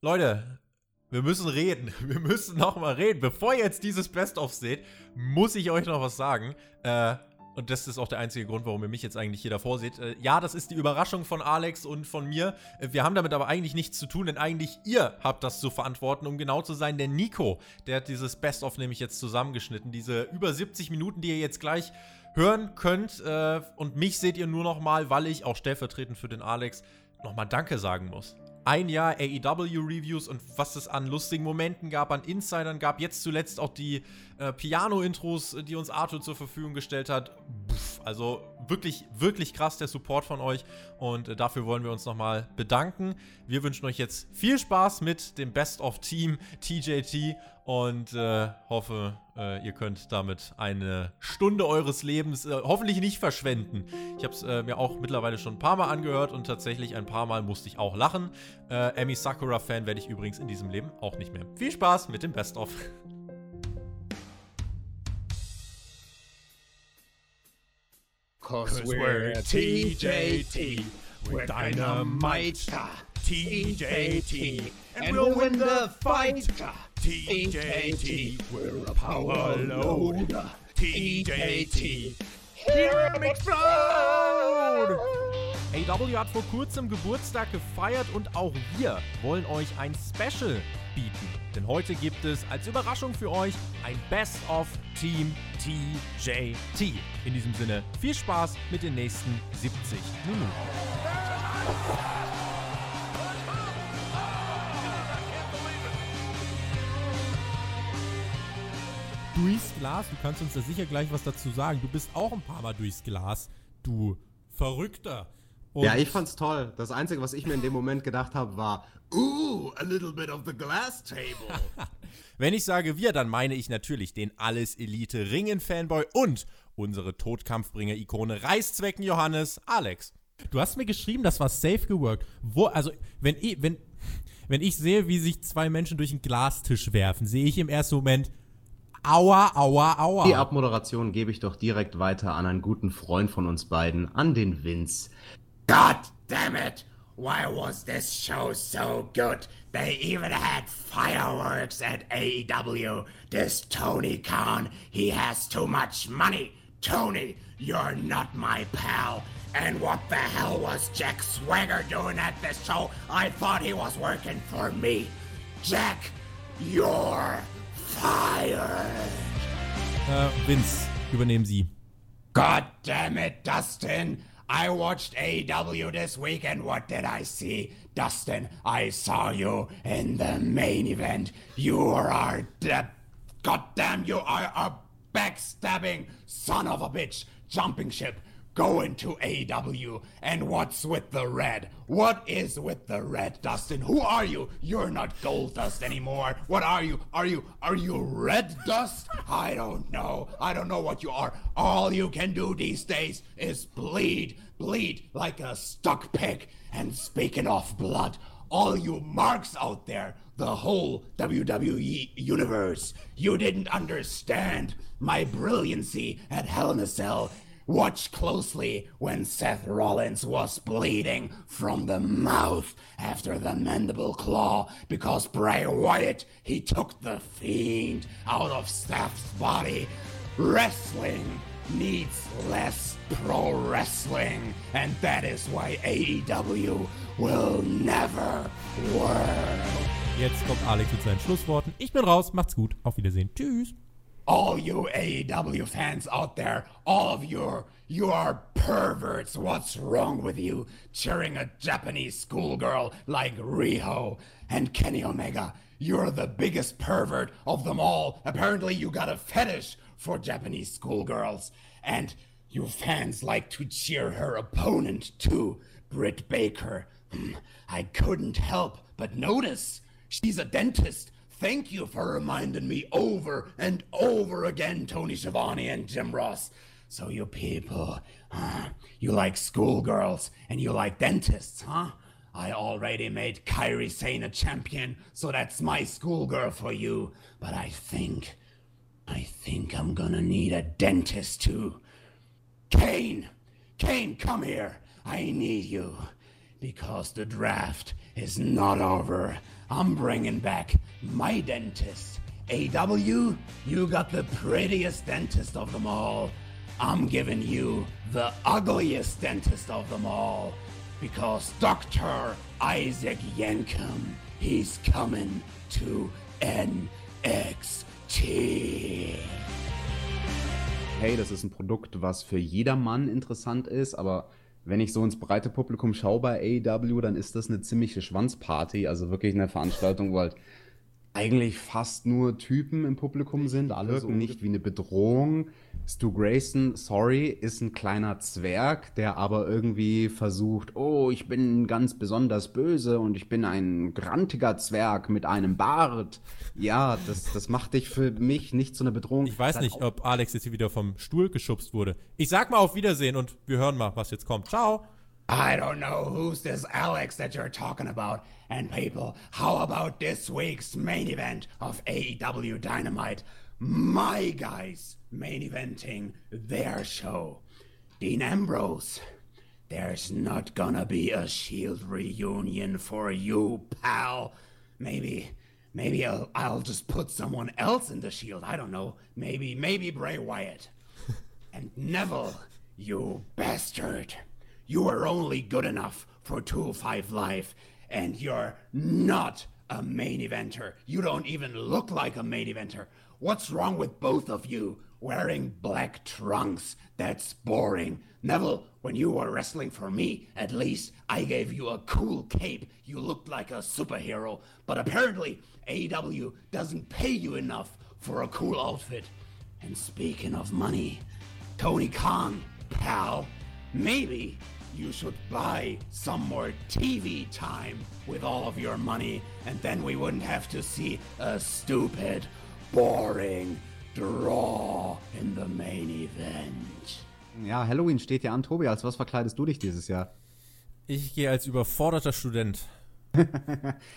Leute, wir müssen reden. Wir müssen nochmal reden. Bevor ihr jetzt dieses Best-of seht, muss ich euch noch was sagen. Äh, und das ist auch der einzige Grund, warum ihr mich jetzt eigentlich hier davor seht. Äh, ja, das ist die Überraschung von Alex und von mir. Äh, wir haben damit aber eigentlich nichts zu tun, denn eigentlich ihr habt das zu verantworten, um genau zu sein. Der Nico, der hat dieses Best-of nämlich jetzt zusammengeschnitten. Diese über 70 Minuten, die ihr jetzt gleich hören könnt. Äh, und mich seht ihr nur nochmal, weil ich auch stellvertretend für den Alex nochmal Danke sagen muss ein Jahr AEW-Reviews und was es an lustigen Momenten gab, an Insidern gab. Jetzt zuletzt auch die äh, Piano-Intros, die uns Arthur zur Verfügung gestellt hat. Also wirklich, wirklich krass der Support von euch und äh, dafür wollen wir uns nochmal bedanken. Wir wünschen euch jetzt viel Spaß mit dem Best of Team TJT und äh, hoffe, äh, ihr könnt damit eine Stunde eures Lebens äh, hoffentlich nicht verschwenden. Ich habe es äh, mir auch mittlerweile schon ein paar Mal angehört und tatsächlich ein paar Mal musste ich auch lachen. Äh, Amy Sakura-Fan werde ich übrigens in diesem Leben auch nicht mehr. Viel Spaß mit dem Best-of. Cause we're TJT, we're dynamite, TJT, and we'll win the fight. TJT, we're a power load. TJT, him explode! AW hat vor kurzem Geburtstag gefeiert und auch wir wollen euch ein Special bieten. Denn heute gibt es als Überraschung für euch ein Best of Team TJT. In diesem Sinne viel Spaß mit den nächsten 70 Minuten. durchs Glas. Du kannst uns da sicher gleich was dazu sagen. Du bist auch ein paar Mal durchs Glas, du Verrückter. Und ja, ich fand's toll. Das Einzige, was ich mir in dem Moment gedacht habe, war, ooh, a little bit of the glass table. Wenn ich sage wir, dann meine ich natürlich den Alles Elite Ringen Fanboy und unsere Todkampfbringer-Ikone Reißzwecken Johannes Alex. Du hast mir geschrieben, das war safe geworkt. Wo, also, wenn ich, wenn, wenn ich sehe, wie sich zwei Menschen durch einen Glastisch werfen, sehe ich im ersten Moment, Aua, aua, aua. Die Abmoderation gebe ich doch direkt weiter an einen guten Freund von uns beiden, an den Vince. God damn it! Why was this show so good? They even had fireworks at AEW. This Tony Khan, he has too much money. Tony, you're not my pal. And what the hell was Jack Swagger doing at this show? I thought he was working for me. Jack, you're fired. Äh, Vince, übernehmen Sie. God damn it, Dustin. I watched AW this week and what did I see? Dustin, I saw you in the main event. You are the goddamn you are a backstabbing son of a bitch jumping ship going to AW. And what's with the red? What is with the red, Dustin? Who are you? You're not Gold Dust anymore. What are you? Are you are you Red Dust? I don't know. I don't know what you are. All you can do these days is bleed, bleed like a stuck pig. And speaking of blood, all you marks out there, the whole WWE universe, you didn't understand my brilliancy at Hell in a Cell Watch closely when Seth Rollins was bleeding from the mouth after the mandible claw because Bray Wyatt, he took the fiend out of Seth's body. Wrestling needs less pro wrestling, and that is why AEW will never work. Jetzt kommt Alex mit seinen Schlussworten. Ich bin raus, macht's gut, auf Wiedersehen, tschüss. All you AEW fans out there, all of you, you are perverts. What's wrong with you cheering a Japanese schoolgirl like Riho and Kenny Omega? You're the biggest pervert of them all. Apparently, you got a fetish for Japanese schoolgirls. And you fans like to cheer her opponent too, Britt Baker. Hmm, I couldn't help but notice she's a dentist Thank you for reminding me over and over again, Tony Schiavone and Jim Ross. So you people, uh, you like schoolgirls and you like dentists, huh? I already made Kyrie Sane a champion, so that's my schoolgirl for you. But I think, I think I'm gonna need a dentist too. Kane, Kane, come here. I need you because the draft is not over. I'm bringing back my dentist. AW, you got the prettiest dentist of them all. I'm giving you the ugliest dentist of them all. Because Dr. Isaac Yankum, he's coming to NXT. hey, das ist ein Produkt, was für jedermann interessant ist, aber wenn ich so ins breite Publikum schaue bei AEW, dann ist das eine ziemliche Schwanzparty, also wirklich eine Veranstaltung, wo halt eigentlich fast nur Typen im Publikum sind, alle wirken nicht wie eine Bedrohung. Stu Grayson, sorry, ist ein kleiner Zwerg, der aber irgendwie versucht, oh, ich bin ganz besonders böse und ich bin ein grantiger Zwerg mit einem Bart. Ja, das, das macht dich für mich nicht zu einer Bedrohung. Ich weiß nicht, ob Alex jetzt hier wieder vom Stuhl geschubst wurde. Ich sag mal auf Wiedersehen und wir hören mal, was jetzt kommt. Ciao. I don't know who's this Alex that you're talking about. And people, how about this week's main event of AEW Dynamite? My guys main eventing their show. Dean Ambrose, there's not gonna be a Shield reunion for you, pal. Maybe, maybe I'll, I'll just put someone else in the Shield. I don't know. Maybe, maybe Bray Wyatt. and Neville, you bastard. You are only good enough for 2-5 Live, and you're not a main eventer. You don't even look like a main eventer. What's wrong with both of you wearing black trunks? That's boring. Neville, when you were wrestling for me, at least I gave you a cool cape. You looked like a superhero. But apparently, AEW doesn't pay you enough for a cool outfit. And speaking of money, Tony Khan, pal, maybe you should buy some more TV time with all of your money, and then we wouldn't have to see a stupid, boring draw in the main event. Ja, Halloween steht ja an. Tobi, als was verkleidest du dich dieses Jahr? Ich gehe als überforderter Student.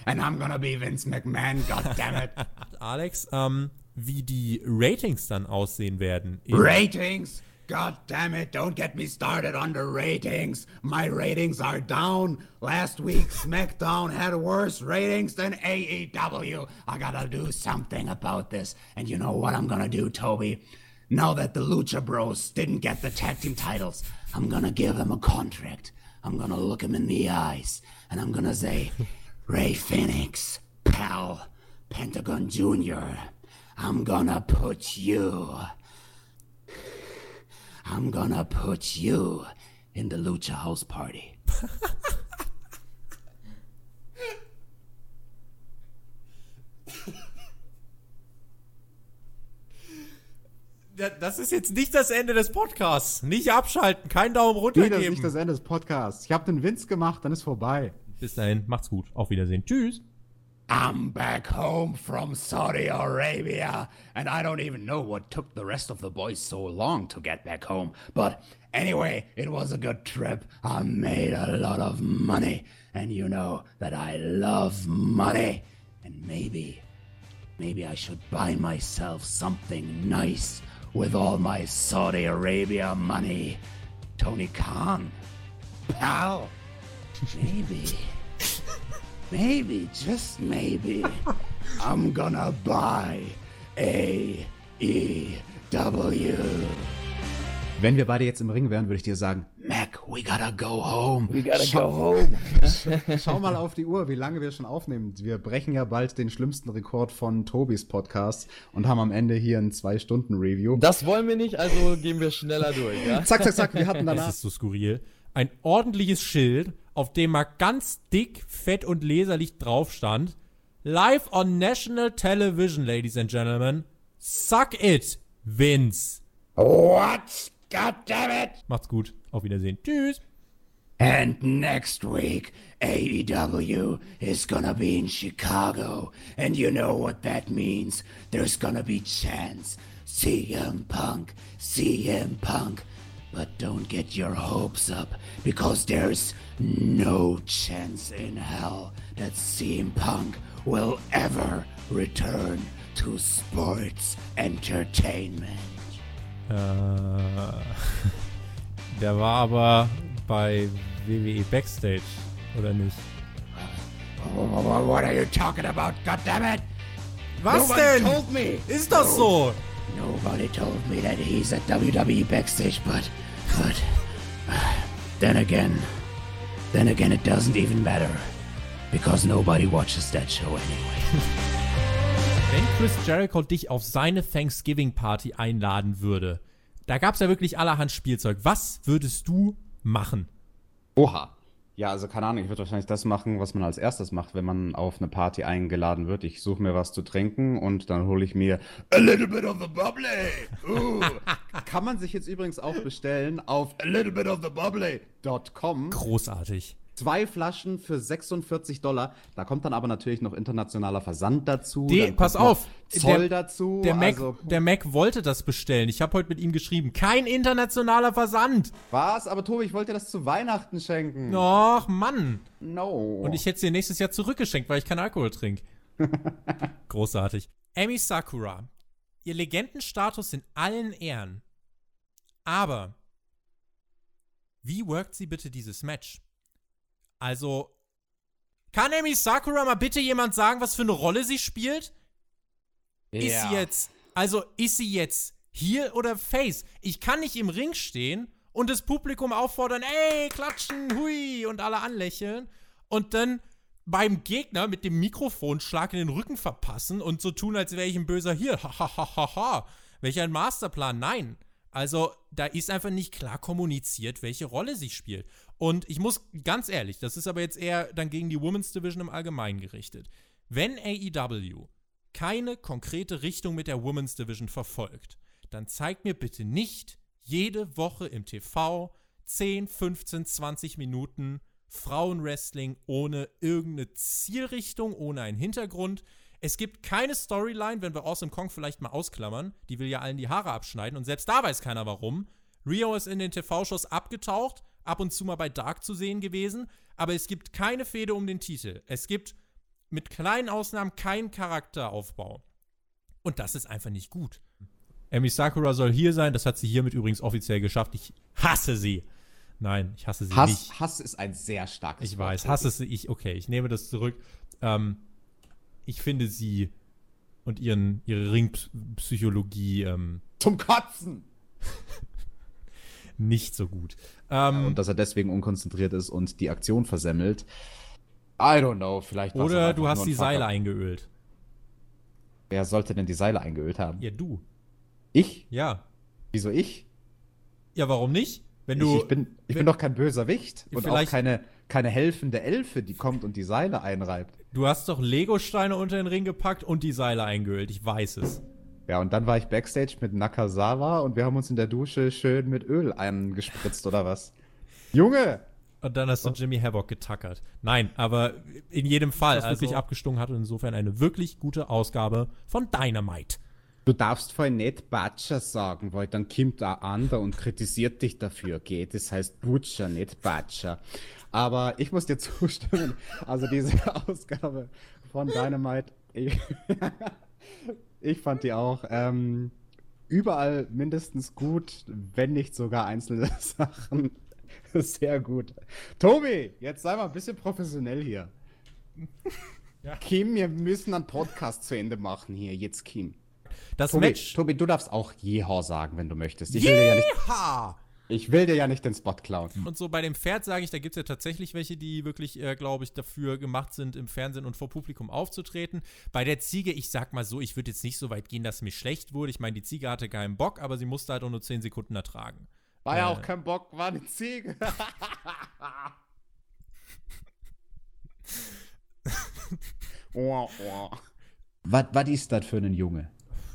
And I'm gonna be Vince McMahon, goddammit. Alex, ähm, wie die Ratings dann aussehen werden. in- ratings? God damn it, don't get me started on the ratings. My ratings are down. Last week, SmackDown had worse ratings than AEW. I gotta do something about this. And you know what I'm gonna do, Toby? Now that the Lucha Bros didn't get the tag team titles, I'm gonna give them a contract. I'm gonna look them in the eyes, and I'm gonna say, Ray Phoenix, pal, Pentagon Jr., I'm gonna put you I'm gonna put you in the Lucha House Party. Da- Das ist jetzt nicht das Ende des Podcasts. Nicht abschalten, keinen Daumen runter Nee, das ist geben. nicht das Ende des Podcasts. Ich habe den Witz gemacht, dann ist vorbei. Bis dahin, macht's gut. Auf Wiedersehen. Tschüss. I'm back home from Saudi Arabia, and I don't even know what took the rest of the boys so long to get back home. But anyway, it was a good trip. I made a lot of money, and you know that I love money. And maybe, maybe I should buy myself something nice with all my Saudi Arabia money. Tony Khan, pal, maybe. Maybe, just maybe, I'm gonna buy A E W. Wenn wir beide jetzt im Ring wären, würde ich dir sagen, Mac, we gotta go home. We gotta go home. schau mal auf die Uhr, wie lange wir schon aufnehmen. Wir brechen ja bald den schlimmsten Rekord von Tobis Podcast und haben am Ende hier ein Zwei-Stunden-Review. Das wollen wir nicht, also gehen wir schneller durch, ja? Zack, zack, zack, wir hatten Das danach. ist so skurril. Ein ordentliches Schild, auf dem mal ganz dick, fett und leserlich drauf stand. Live on National Television, ladies and gentlemen. Suck it, Vince. What? God damn it! Macht's gut. Auf Wiedersehen. Tschüss. And next week, AEW is gonna be in Chicago. And you know what that means. There's gonna be chants. CM Punk, CM Punk. But don't get your hopes up, because there's no chance in hell that CM Punk will ever return to sports entertainment. Äh, der war aber bei WWE Backstage, oder nicht? What are you talking about? God damn it! Was Nobody denn? told me. Ist das so? Nobody told me that he's at WWE backstage, but, but, uh, then again, then again, it doesn't even matter because nobody watches that show anyway. Wenn Chris Jericho dich auf seine Thanksgiving-Party einladen würde, da gab es ja wirklich allerhand Spielzeug. Was würdest du machen? Oha. Ja, also keine Ahnung, ich würde wahrscheinlich das machen, was man als erstes macht, wenn man auf eine Party eingeladen wird. Ich suche mir was zu trinken und dann hole ich mir a little bit of the bubbly. Uh. Kann man sich jetzt übrigens auch bestellen auf a little bit of the bubbly.com. Großartig. Zwei Flaschen für 46 Dollar. Da kommt dann aber natürlich noch internationaler Versand dazu. Die, pass auf, Zoll der, dazu. Der Mac, also, der Mac wollte das bestellen. Ich habe heute mit ihm geschrieben. Kein internationaler Versand. was? Aber Tobi, ich wollte dir das zu Weihnachten schenken. Och, Mann. No. Und ich hätte es dir nächstes Jahr zurückgeschenkt, weil ich keinen Alkohol trinke. Großartig. Amy Sakura. Ihr Legendenstatus in allen Ehren. Aber wie workt sie bitte dieses Match? Also, kann Amy Sakura mal bitte jemand sagen, was für eine Rolle sie spielt? Ist sie jetzt, also ist sie jetzt hier oder Face? Ich kann nicht im Ring stehen und das Publikum auffordern, ey, klatschen, hui, und alle anlächeln und dann beim Gegner mit dem Mikrofonschlag in den Rücken verpassen und so tun, als wäre ich ein böser hier. Hahaha. Welch ein Masterplan. Nein. Also, da ist einfach nicht klar kommuniziert, welche Rolle sie spielt. Und ich muss ganz ehrlich, das ist aber jetzt eher dann gegen die Women's Division im Allgemeinen gerichtet. Wenn AEW keine konkrete Richtung mit der Women's Division verfolgt, dann zeigt mir bitte nicht jede Woche im TV 10, 15, 20 Minuten Frauenwrestling ohne irgendeine Zielrichtung, ohne einen Hintergrund. Es gibt keine Storyline, wenn wir Awesome Kong vielleicht mal ausklammern. Die will ja allen die Haare abschneiden und selbst da weiß keiner warum. Rio ist in den TV-Shows abgetaucht, ab und zu mal bei Dark zu sehen gewesen, aber es gibt keine Fehde um den Titel. Es gibt mit kleinen Ausnahmen keinen Charakteraufbau. Und das ist einfach nicht gut. Amy Sakura soll hier sein, das hat sie hiermit übrigens offiziell geschafft. Ich hasse sie. Nein, ich hasse sie Hass, nicht. Hass ist ein sehr starkes Ich Wort, weiß, hasse sie. Ich, okay, ich nehme das zurück. Ähm, ich finde sie und ihren, ihre Ringpsychologie ähm, Zum Kotzen! nicht so gut. Ähm, Und dass er deswegen unkonzentriert ist und die Aktion versemmelt. I don't know, vielleicht oder du hast ein die Seile eingeölt. Wer sollte denn die Seile eingeölt haben? Ja, du. Ich? Ja. Wieso ich? Ja, warum nicht? Wenn du. ich, ich bin, ich wenn- bin doch kein böser Wicht. Ja, und auch vielleicht- keine, keine helfende Elfe, die kommt und die Seile einreibt. Du hast doch Lego-Steine unter den Ring gepackt und die Seile eingeölt. Ich weiß es. Ja, und dann war ich Backstage mit Nakazawa und wir haben uns in der Dusche schön mit Öl eingespritzt, oder was? Junge! Und dann hast du Jimmy Havoc getackert. Nein, aber in jedem Fall Das war wirklich so. abgestungen hat und insofern eine wirklich gute Ausgabe von Dynamite. Du darfst voll nicht Butcher sagen, weil dann kommt ein anderer und kritisiert dich dafür, geht. Das heißt Butcher, nicht Butcher. Aber ich muss dir zustimmen, also diese Ausgabe von Dynamite, ich, fand die auch ähm, überall mindestens gut, wenn nicht sogar einzelne Sachen sehr gut. Tobi, jetzt sei mal ein bisschen professionell hier. Kim, wir müssen einen Podcast zu Ende machen hier, jetzt Kim. Das Tobi, Match. Tobi, du darfst auch Jeha sagen, wenn du möchtest. Ich will, ich will dir ja nicht den Spot klauen. Und so bei dem Pferd sage ich, da gibt es ja tatsächlich welche, die wirklich, äh, glaube ich, dafür gemacht sind, im Fernsehen und vor Publikum aufzutreten. Bei der Ziege, ich sag mal so, ich würde jetzt nicht so weit gehen, dass mir schlecht wurde. Ich meine, die Ziege hatte keinen Bock, aber sie musste halt auch nur 10 Sekunden ertragen. War ja Äh. auch kein Bock, war eine Ziege. oh, oh. Was, was ist das für ein Junge?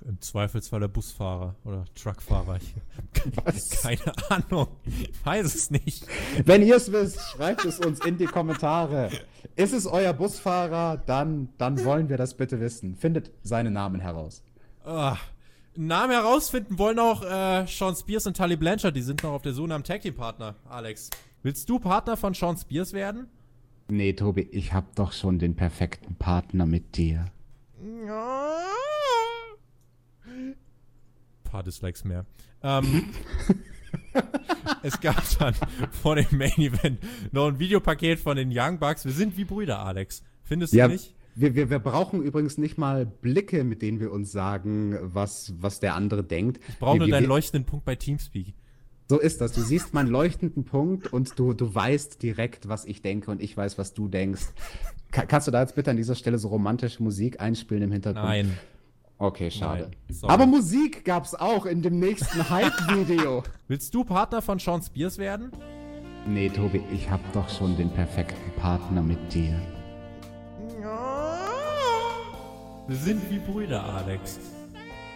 Im Zweifelsfall der Busfahrer oder Truckfahrer. Ich, keine Ahnung. Ich weiß es nicht. Wenn ihr es wisst, schreibt es uns in die Kommentare. Ist es euer Busfahrer? Dann, dann wollen wir das bitte wissen. Findet seinen Namen heraus. Ah, Namen herausfinden wollen auch äh, Sean Spears und Tully Blanchard. Die sind noch auf der Suche nach einem Tag Team Partner, Alex. Willst du Partner von Sean Spears werden? Nee, Tobi, ich hab doch schon den perfekten Partner mit dir. Paar Dislikes mehr. Ähm, es gab dann vor dem Main Event noch ein Videopaket von den Young Bucks. Wir sind wie Brüder, Alex. Findest Ja, du nicht? wir, wir, wir brauchen übrigens nicht mal Blicke, mit denen wir uns sagen, was, was der andere denkt. Ich brauche nur wir, deinen leuchtenden Punkt bei Teamspeak. So ist das. Du siehst meinen leuchtenden Punkt und du, du weißt direkt, was ich denke und ich weiß, was du denkst. Ka kannst du da jetzt bitte an dieser Stelle so romantische Musik einspielen im Hintergrund? Nein. Okay, schade. Nein. Aber Musik gab's auch in dem nächsten Hype-Video. Willst du Partner von Sean Spears werden? nee, Tobi, ich hab doch schon den perfekten Partner mit dir. Wir sind wie Brüder, Alex.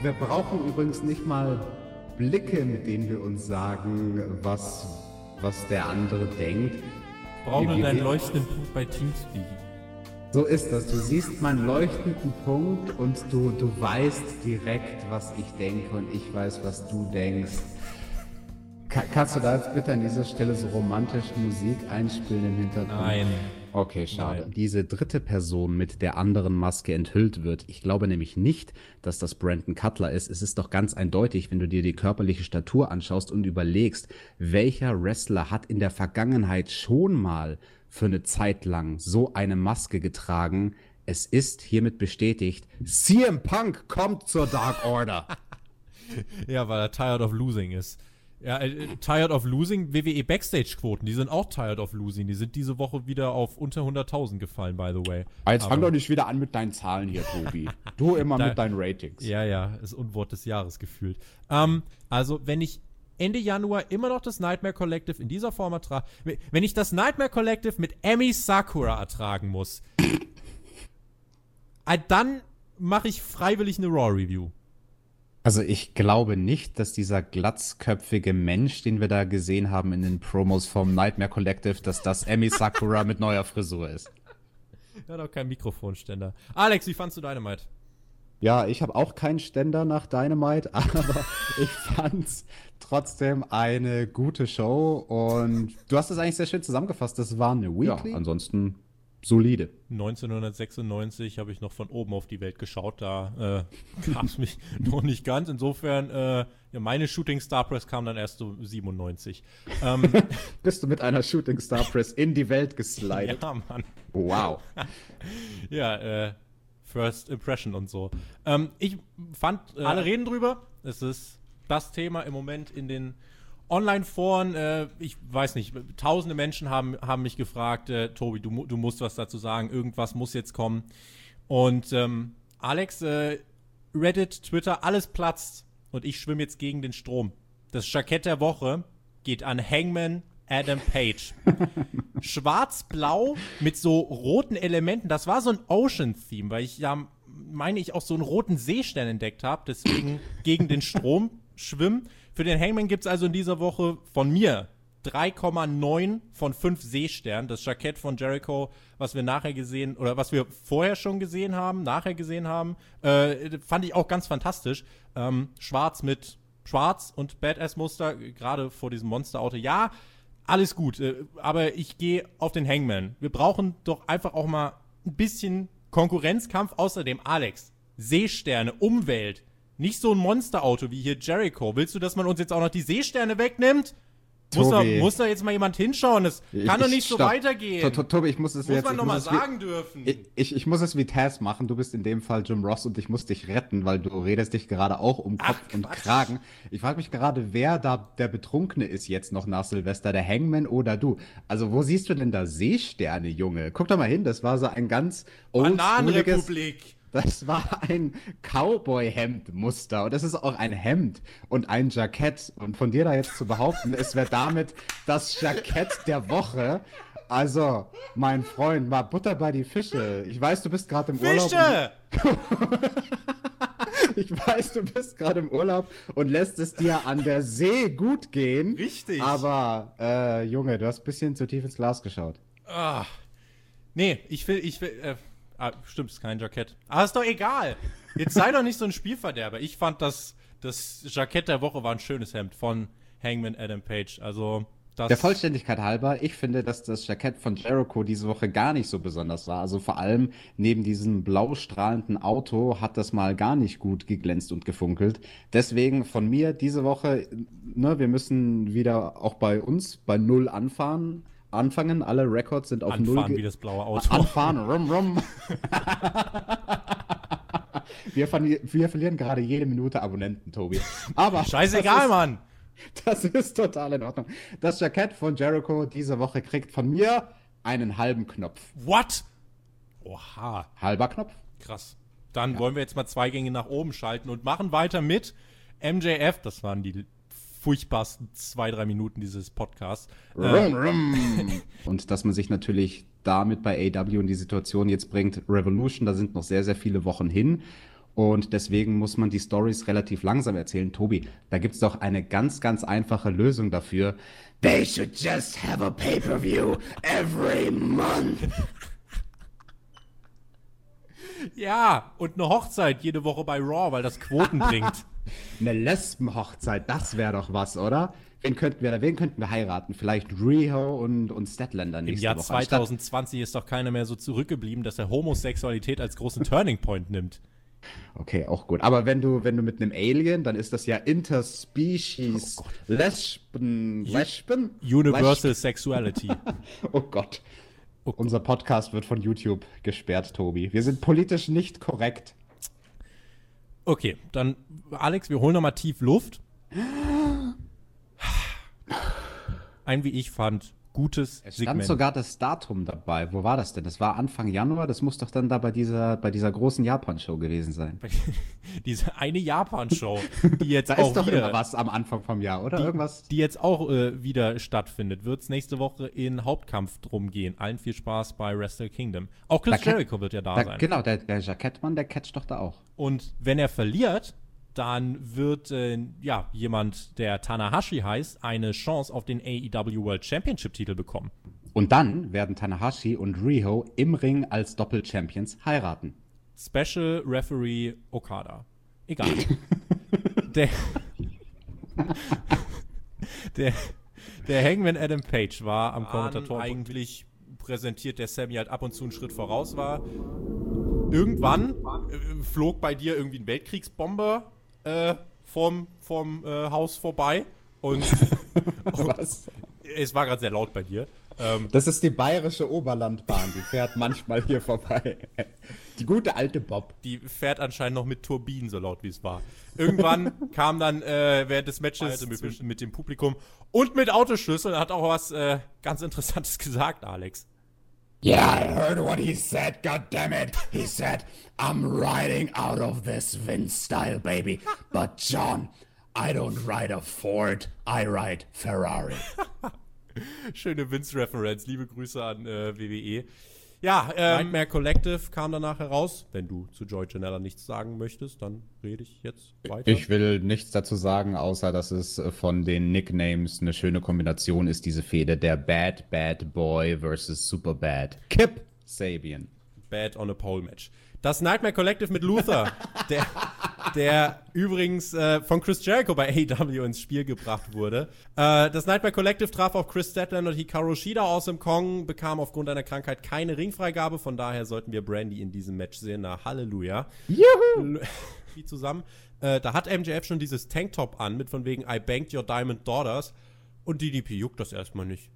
Wir brauchen übrigens nicht mal Blicke, mit denen wir uns sagen, was, was der andere denkt. Ich brauche Wie- nur wie- deinen leuchtenden Punkt bei Teamspeak. So ist das. Du siehst meinen leuchtenden Punkt und du, du weißt direkt, was ich denke und ich weiß, was du denkst. Ka kannst du da jetzt bitte an dieser Stelle so romantische Musik einspielen im Hintergrund? Nein. Okay, schade. Nein. Diese dritte Person mit der anderen Maske enthüllt wird. Ich glaube nämlich nicht, dass das Brandon Cutler ist. Es ist doch ganz eindeutig, wenn du dir die körperliche Statur anschaust und überlegst, welcher Wrestler hat in der Vergangenheit schon mal für eine Zeit lang so eine Maske getragen. Es ist hiermit bestätigt, CM Punk kommt zur Dark Order. Ja, weil er tired of losing ist. Ja, äh, tired of losing, WWE Backstage-Quoten, die sind auch tired of losing. Die sind diese Woche wieder auf unter 100.000 gefallen, by the way. Jetzt fang Aber- doch nicht wieder an mit deinen Zahlen hier, Tobi. Du immer Da- mit deinen Ratings. Ja, ja, ist Unwort des Jahres gefühlt. Ähm, also, wenn ich Ende Januar immer noch das Nightmare Collective in dieser Form ertrage, wenn ich das Nightmare Collective mit Emi Sakura ertragen muss, äh, dann mache ich freiwillig eine Raw-Review. Also ich glaube nicht, dass dieser glatzköpfige Mensch, den wir da gesehen haben in den Promos vom Nightmare Collective, dass das Emi Sakura mit neuer Frisur ist. Ja, doch kein Mikrofonständer. Alex, wie fandst du Dynamite? Ja, ich habe auch keinen Ständer nach Dynamite, aber ich fand's trotzdem eine gute Show und du hast es eigentlich sehr schön zusammengefasst. Das war eine Weekly. Ja, ansonsten solide. 1996 habe ich noch von oben auf die Welt geschaut, da äh, gab es mich noch nicht ganz. Insofern, äh, ja, meine Shooting Star Press kam dann erst so 97. Ähm, Bist du mit einer Shooting Star Press in die Welt geslidet? ja, Mann. Wow. Ja, äh, First Impression und so. Ähm, ich fand, äh, alle reden drüber. Es ist das Thema im Moment in den Online-Foren. Äh, ich weiß nicht, tausende Menschen haben, haben mich gefragt, äh, Tobi, du, du musst was dazu sagen. Irgendwas muss jetzt kommen. Und ähm, Alex, äh, Reddit, Twitter, alles platzt. Und ich schwimme jetzt gegen den Strom. Das Jackett der Woche geht an Hangman Adam Page. Schwarz-Blau mit so roten Elementen. Das war so ein Ocean-Theme, weil ich ja, meine ich, auch so einen roten Seestern entdeckt habe. Deswegen gegen den Strom schwimmen. Für den Hangman gibt es also in dieser Woche von mir 3,9 von 5 Seesternen. Das Jackett von Jericho, was wir nachher gesehen, oder was wir vorher schon gesehen haben, nachher gesehen haben, äh, fand ich auch ganz fantastisch. Ähm, schwarz mit Schwarz und Badass-Muster, gerade vor diesem Monsterauto. Ja, alles gut, äh, aber ich gehe auf den Hangman. Wir brauchen doch einfach auch mal ein bisschen Konkurrenzkampf. Außerdem, Alex, Seesterne, Umwelt, nicht so ein Monsterauto wie hier Jericho. Willst du, dass man uns jetzt auch noch die Seesterne wegnimmt? Muss da, muss da jetzt mal jemand hinschauen? Das kann doch nicht so stopp. weitergehen. To- to- Tobi, ich muss es muss jetzt man ich doch muss mal es wie- sagen dürfen. Ich, ich, ich muss es wie Taz machen. Du bist in dem Fall Jim Ross und ich muss dich retten, weil du redest dich gerade auch um Kopf Ach, und Quatsch. Kragen. Ich frage mich gerade, wer da der Betrunkene ist jetzt noch nach Silvester, der Hangman oder du? Also wo siehst du denn da Seesterne, Junge? Guck doch mal hin, das war so ein ganz. Bananenrepublik. Das war ein Cowboy-Hemd-Muster und das ist auch ein Hemd und ein Jackett. Und von dir da jetzt zu behaupten, es wäre damit das Jackett der Woche. Also, mein Freund, mal Butter bei die Fische. Ich weiß, du bist gerade im Urlaub. Fische! Ich weiß, du bist gerade im Urlaub und lässt es dir an der See gut gehen. Richtig. Aber, äh, Junge, du hast ein bisschen zu tief ins Glas geschaut. Ah. Nee, ich will, ich will, äh, ah, stimmt, ist kein Jackett. Aber ist doch egal. Jetzt sei doch nicht so ein Spielverderber. Ich fand das, das Jackett der Woche war ein schönes Hemd von Hangman Adam Page. Also, das. Der Vollständigkeit halber, ich finde, dass das Jackett von Jericho diese Woche gar nicht so besonders war. Also vor allem neben diesem blau strahlenden Auto hat das mal gar nicht gut geglänzt und gefunkelt. Deswegen von mir diese Woche, ne, wir müssen wieder auch bei uns bei Null anfahren. Anfangen. Alle Records sind auf null. Anfahren wie das blaue Auto. Anfahren, rum, rum. wir, wir verlieren gerade jede Minute Abonnenten, Tobi. Aber Scheißegal, ist, Mann. Das ist total in Ordnung. Das Jackett von Jericho diese Woche kriegt von mir einen halben Knopf. What? Oha, Halber Knopf? krass. Dann wollen wir jetzt mal zwei Gänge nach oben schalten und machen weiter mit MJF. Das waren die furchtbarsten zwei, drei Minuten dieses Podcasts. Äh, Rum, rum. Und dass man sich natürlich damit bei AW in die Situation jetzt bringt, Revolution, da sind noch sehr, sehr viele Wochen hin. Und deswegen muss man die Stories relativ langsam erzählen. Tobi, da gibt es doch eine ganz, ganz einfache Lösung dafür. They should just have a pay-per-view every month. ja, und eine Hochzeit jede Woche bei Raw, weil das Quoten bringt. Eine Lesbenhochzeit, das wäre doch was, oder? Wen könnten wir, wen könnten wir heiraten? Vielleicht Riho und, und Statlander Im nächste Jahr Woche. anstatt- 2020 ist doch keiner mehr so zurückgeblieben, dass er Homosexualität als großen Turning Point nimmt. Okay, auch gut. Aber wenn du, wenn du mit einem Alien, dann ist das ja Interspecies Oh Lesben. Lesben? Universal Sexuality. Lesb- Oh Gott. Unser Podcast wird von YouTube gesperrt, Tobi. Wir sind politisch nicht korrekt. Okay, dann Alex, wir holen noch mal tief Luft. Ein, wie ich fand, gutes Es stand Segment. sogar das Datum dabei. Wo war das denn? Das war Anfang Januar. Das muss doch dann da bei dieser, bei dieser großen Japan-Show gewesen sein. Diese eine Japan-Show, die jetzt Da auch ist doch wieder, immer was am Anfang vom Jahr, oder? die, Irgendwas? die jetzt auch äh, wieder stattfindet, wird es nächste Woche in Hauptkampf drum gehen. Allen viel Spaß bei Wrestle Kingdom. Auch Chris Da Jericho wird ja da, Da, sein. genau, der, der Jackettmann, der catcht doch da auch. Und wenn er verliert, dann wird äh, ja jemand, der Tanahashi heißt, eine Chance auf den AEW World Championship Titel bekommen. Und dann werden Tanahashi und Riho im Ring als Doppel-Champions heiraten. Special Referee Okada. Egal. der, der, der Hangman Adam Page war am Kommentator eigentlich präsentiert, der Sammy halt ab und zu einen Schritt voraus war. Irgendwann äh, flog bei dir irgendwie ein Weltkriegsbomber äh, vom, vom äh, Haus vorbei und Was? es war gerade sehr laut bei dir. Ähm, Das ist die bayerische Oberlandbahn, die fährt manchmal hier vorbei. Die gute alte Bob. die fährt anscheinend noch mit Turbinen, so laut wie es war. Irgendwann kam dann äh, während des Matches mit, mit dem Publikum und mit Autoschlüsseln hat auch was äh, ganz Interessantes gesagt, Alex. Yeah, I heard what he said, God damn it! He said, I'm riding out of this Vince style, baby. But John, I don't ride a Ford, I ride Ferrari. Schöne Vince-Reference. Liebe Grüße an äh, WWE. Ja, äh, Nightmare Collective kam danach heraus. Wenn du zu Joy Janella nichts sagen möchtest, dann rede ich jetzt weiter. Ich will nichts dazu sagen, außer dass es äh, von den Nicknames eine schöne Kombination ist, diese Fehde. Der Bad Bad Boy versus Super Bad. Kip Sabian. Bad on a Pole Match. Das Nightmare Collective mit Luther, der, der übrigens äh, von Chris Jericho bei AEW ins Spiel gebracht wurde. Äh, das Nightmare Collective traf auf Chris Statland und Hikaru Shida aus dem Kong, bekam aufgrund einer Krankheit keine Ringfreigabe, von daher sollten wir Brandy in diesem Match sehen. Na, Halleluja. Juhu! Wie zusammen. Äh, da hat MJF schon dieses Tanktop an, mit von wegen I banked your diamond daughters und DDP juckt das erstmal nicht.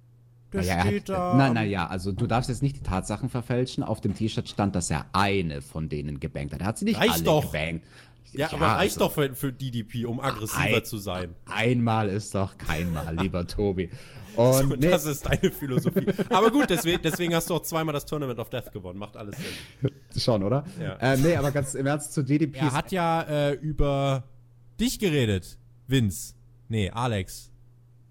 Der Naja, steht hat, da. na, na ja, also du darfst jetzt nicht die Tatsachen verfälschen. Auf dem T-Shirt stand, dass er eine von denen gebankt hat. Er hat sie nicht Reicht alle doch. gebankt. Ja, aber reicht also, doch für, für DDP, um aggressiver Ei- zu sein. Einmal ist doch keinmal, lieber Tobi. Und nee, das ist deine Philosophie. Aber gut, deswegen, deswegen hast du auch zweimal das Tournament of Death gewonnen. Macht alles Sinn. schon, oder? Ja. Äh, nee, aber ganz im Ernst zu DDP. Er hat ja äh, über dich geredet, Vince. Nee, Alex.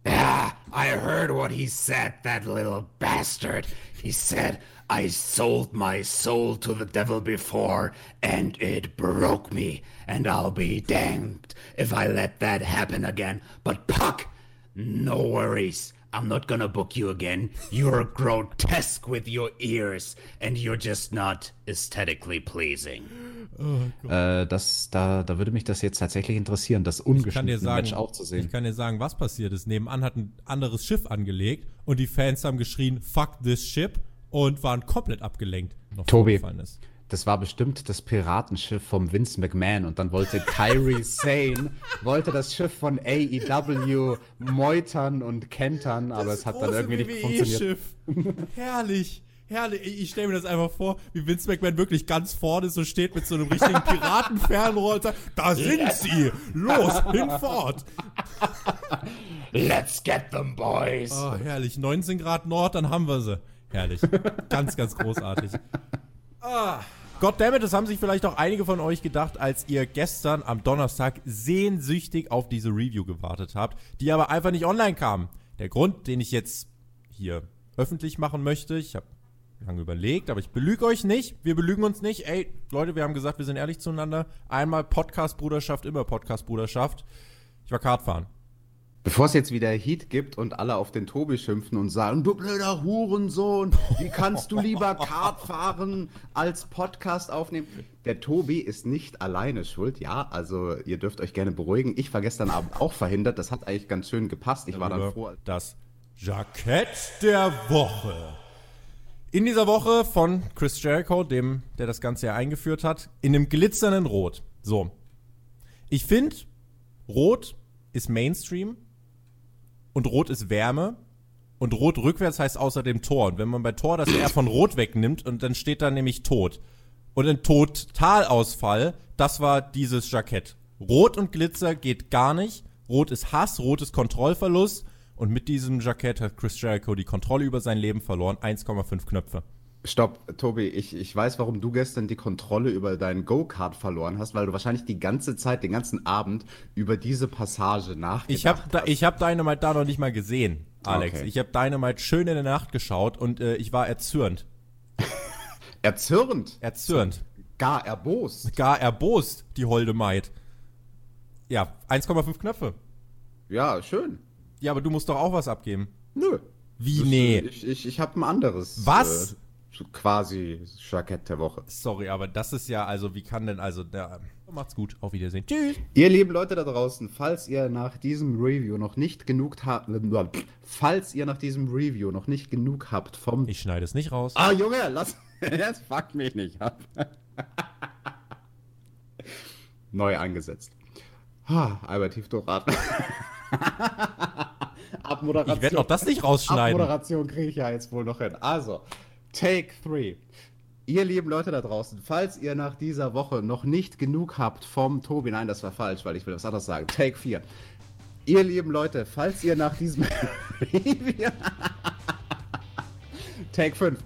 Yeah, I heard what he said, that little bastard. He said, I sold my soul to the devil before, and it broke me, and I'll be damned if I let that happen again. But Puck, no worries. I'm not gonna book you again. You're grotesque with your ears, and you're just not aesthetically pleasing. Äh, das, da, da würde mich das jetzt tatsächlich interessieren, das Ich kann dir ungeschnittene sagen, Match auch zu sehen. ich kann dir sagen, was passiert ist. Nebenan hat ein anderes Schiff angelegt und die Fans haben geschrien, fuck this ship und waren komplett abgelenkt. Noch Tobi. Das war bestimmt das Piratenschiff vom Vince McMahon und dann wollte Kyrie Sane, wollte das Schiff von AEW meutern und kentern, aber es hat dann irgendwie nicht funktioniert. WWE-Schiff. Herrlich. Herrlich. Ich, ich stelle mir das einfach vor, wie Vince McMahon wirklich ganz vorne so steht mit so einem richtigen Piratenfernrohr und sagt, da sind sie. Los, hinfort. Let's get them, boys. Oh, herrlich. 19 Grad Nord, dann haben wir sie. Herrlich. Ganz, ganz großartig. Ah. Goddammit, das haben sich vielleicht auch einige von euch gedacht, als ihr gestern am Donnerstag sehnsüchtig auf diese Review gewartet habt, die aber einfach nicht online kam. Der Grund, den ich jetzt hier öffentlich machen möchte, ich habe lange überlegt, aber ich belüge euch nicht. Wir belügen uns nicht. Ey, Leute, wir haben gesagt, wir sind ehrlich zueinander. Einmal Podcast-Bruderschaft, immer Podcast-Bruderschaft. Ich war Kartfahren. Bevor es jetzt wieder Heat gibt und alle auf den Tobi schimpfen und sagen, du blöder Hurensohn, wie kannst du lieber Kart fahren als Podcast aufnehmen? Der Tobi ist nicht alleine schuld, ja, also ihr dürft euch gerne beruhigen. Ich war gestern Abend auch verhindert, das hat eigentlich ganz schön gepasst. Ich war dann froh. Das Jackett der Woche. In dieser Woche von Chris Jericho, dem, der das Ganze ja eingeführt hat, in einem glitzernden Rot. So. Ich finde, Rot ist Mainstream und Rot ist Wärme. Und Rot rückwärts heißt außerdem Tor. Und wenn man bei Tor das R von Rot wegnimmt und dann steht da nämlich Tod. Und ein Totalausfall, das war dieses Jackett. Rot und Glitzer geht gar nicht. Rot ist Hass, Rot ist Kontrollverlust. Und mit diesem Jackett hat Chris Jericho die Kontrolle über sein Leben verloren. 1,5 Knöpfe. Stopp, Tobi, ich, ich weiß, warum du gestern die Kontrolle über deinen Go-Kart verloren hast, weil du wahrscheinlich die ganze Zeit, den ganzen Abend über diese Passage nachgedacht Ich habe da, hast. ich hab Dynamite da noch nicht mal gesehen, Alex. Okay. Ich habe Dynamite schön in der Nacht geschaut und äh, ich war erzürnt. Erzürnt, Erzürnt. gar erbost. Gar erbost, die holde Maid. Ja, 1,5 Knöpfe. Ja, schön. Ja, aber du musst doch auch was abgeben. Nö. Wie, Das, nee. äh, Ich, ich, ich habe ein anderes. Was? Äh, quasi Jackett der Woche. Sorry, aber das ist ja, also, wie kann denn, also, der, macht's gut. Auf Wiedersehen. Tschüss. Ihr lieben Leute da draußen, falls ihr nach diesem Review noch nicht genug habt, falls ihr nach diesem Review noch nicht genug habt vom. Ich schneide es nicht raus. ah, Junge, lass. Jetzt fuck mich nicht ab. Neu eingesetzt. Ah, Albert tief durchatmen. Abmoderation. Ich werde auch das nicht rausschneiden. Abmoderation kriege ich ja jetzt wohl noch hin. Also, Take 3. Ihr lieben Leute da draußen, falls ihr nach dieser Woche noch nicht genug habt vom Tobi, nein, das war falsch, weil ich will was anderes sagen. Take 4. Ihr lieben Leute, falls ihr nach diesem Take 5.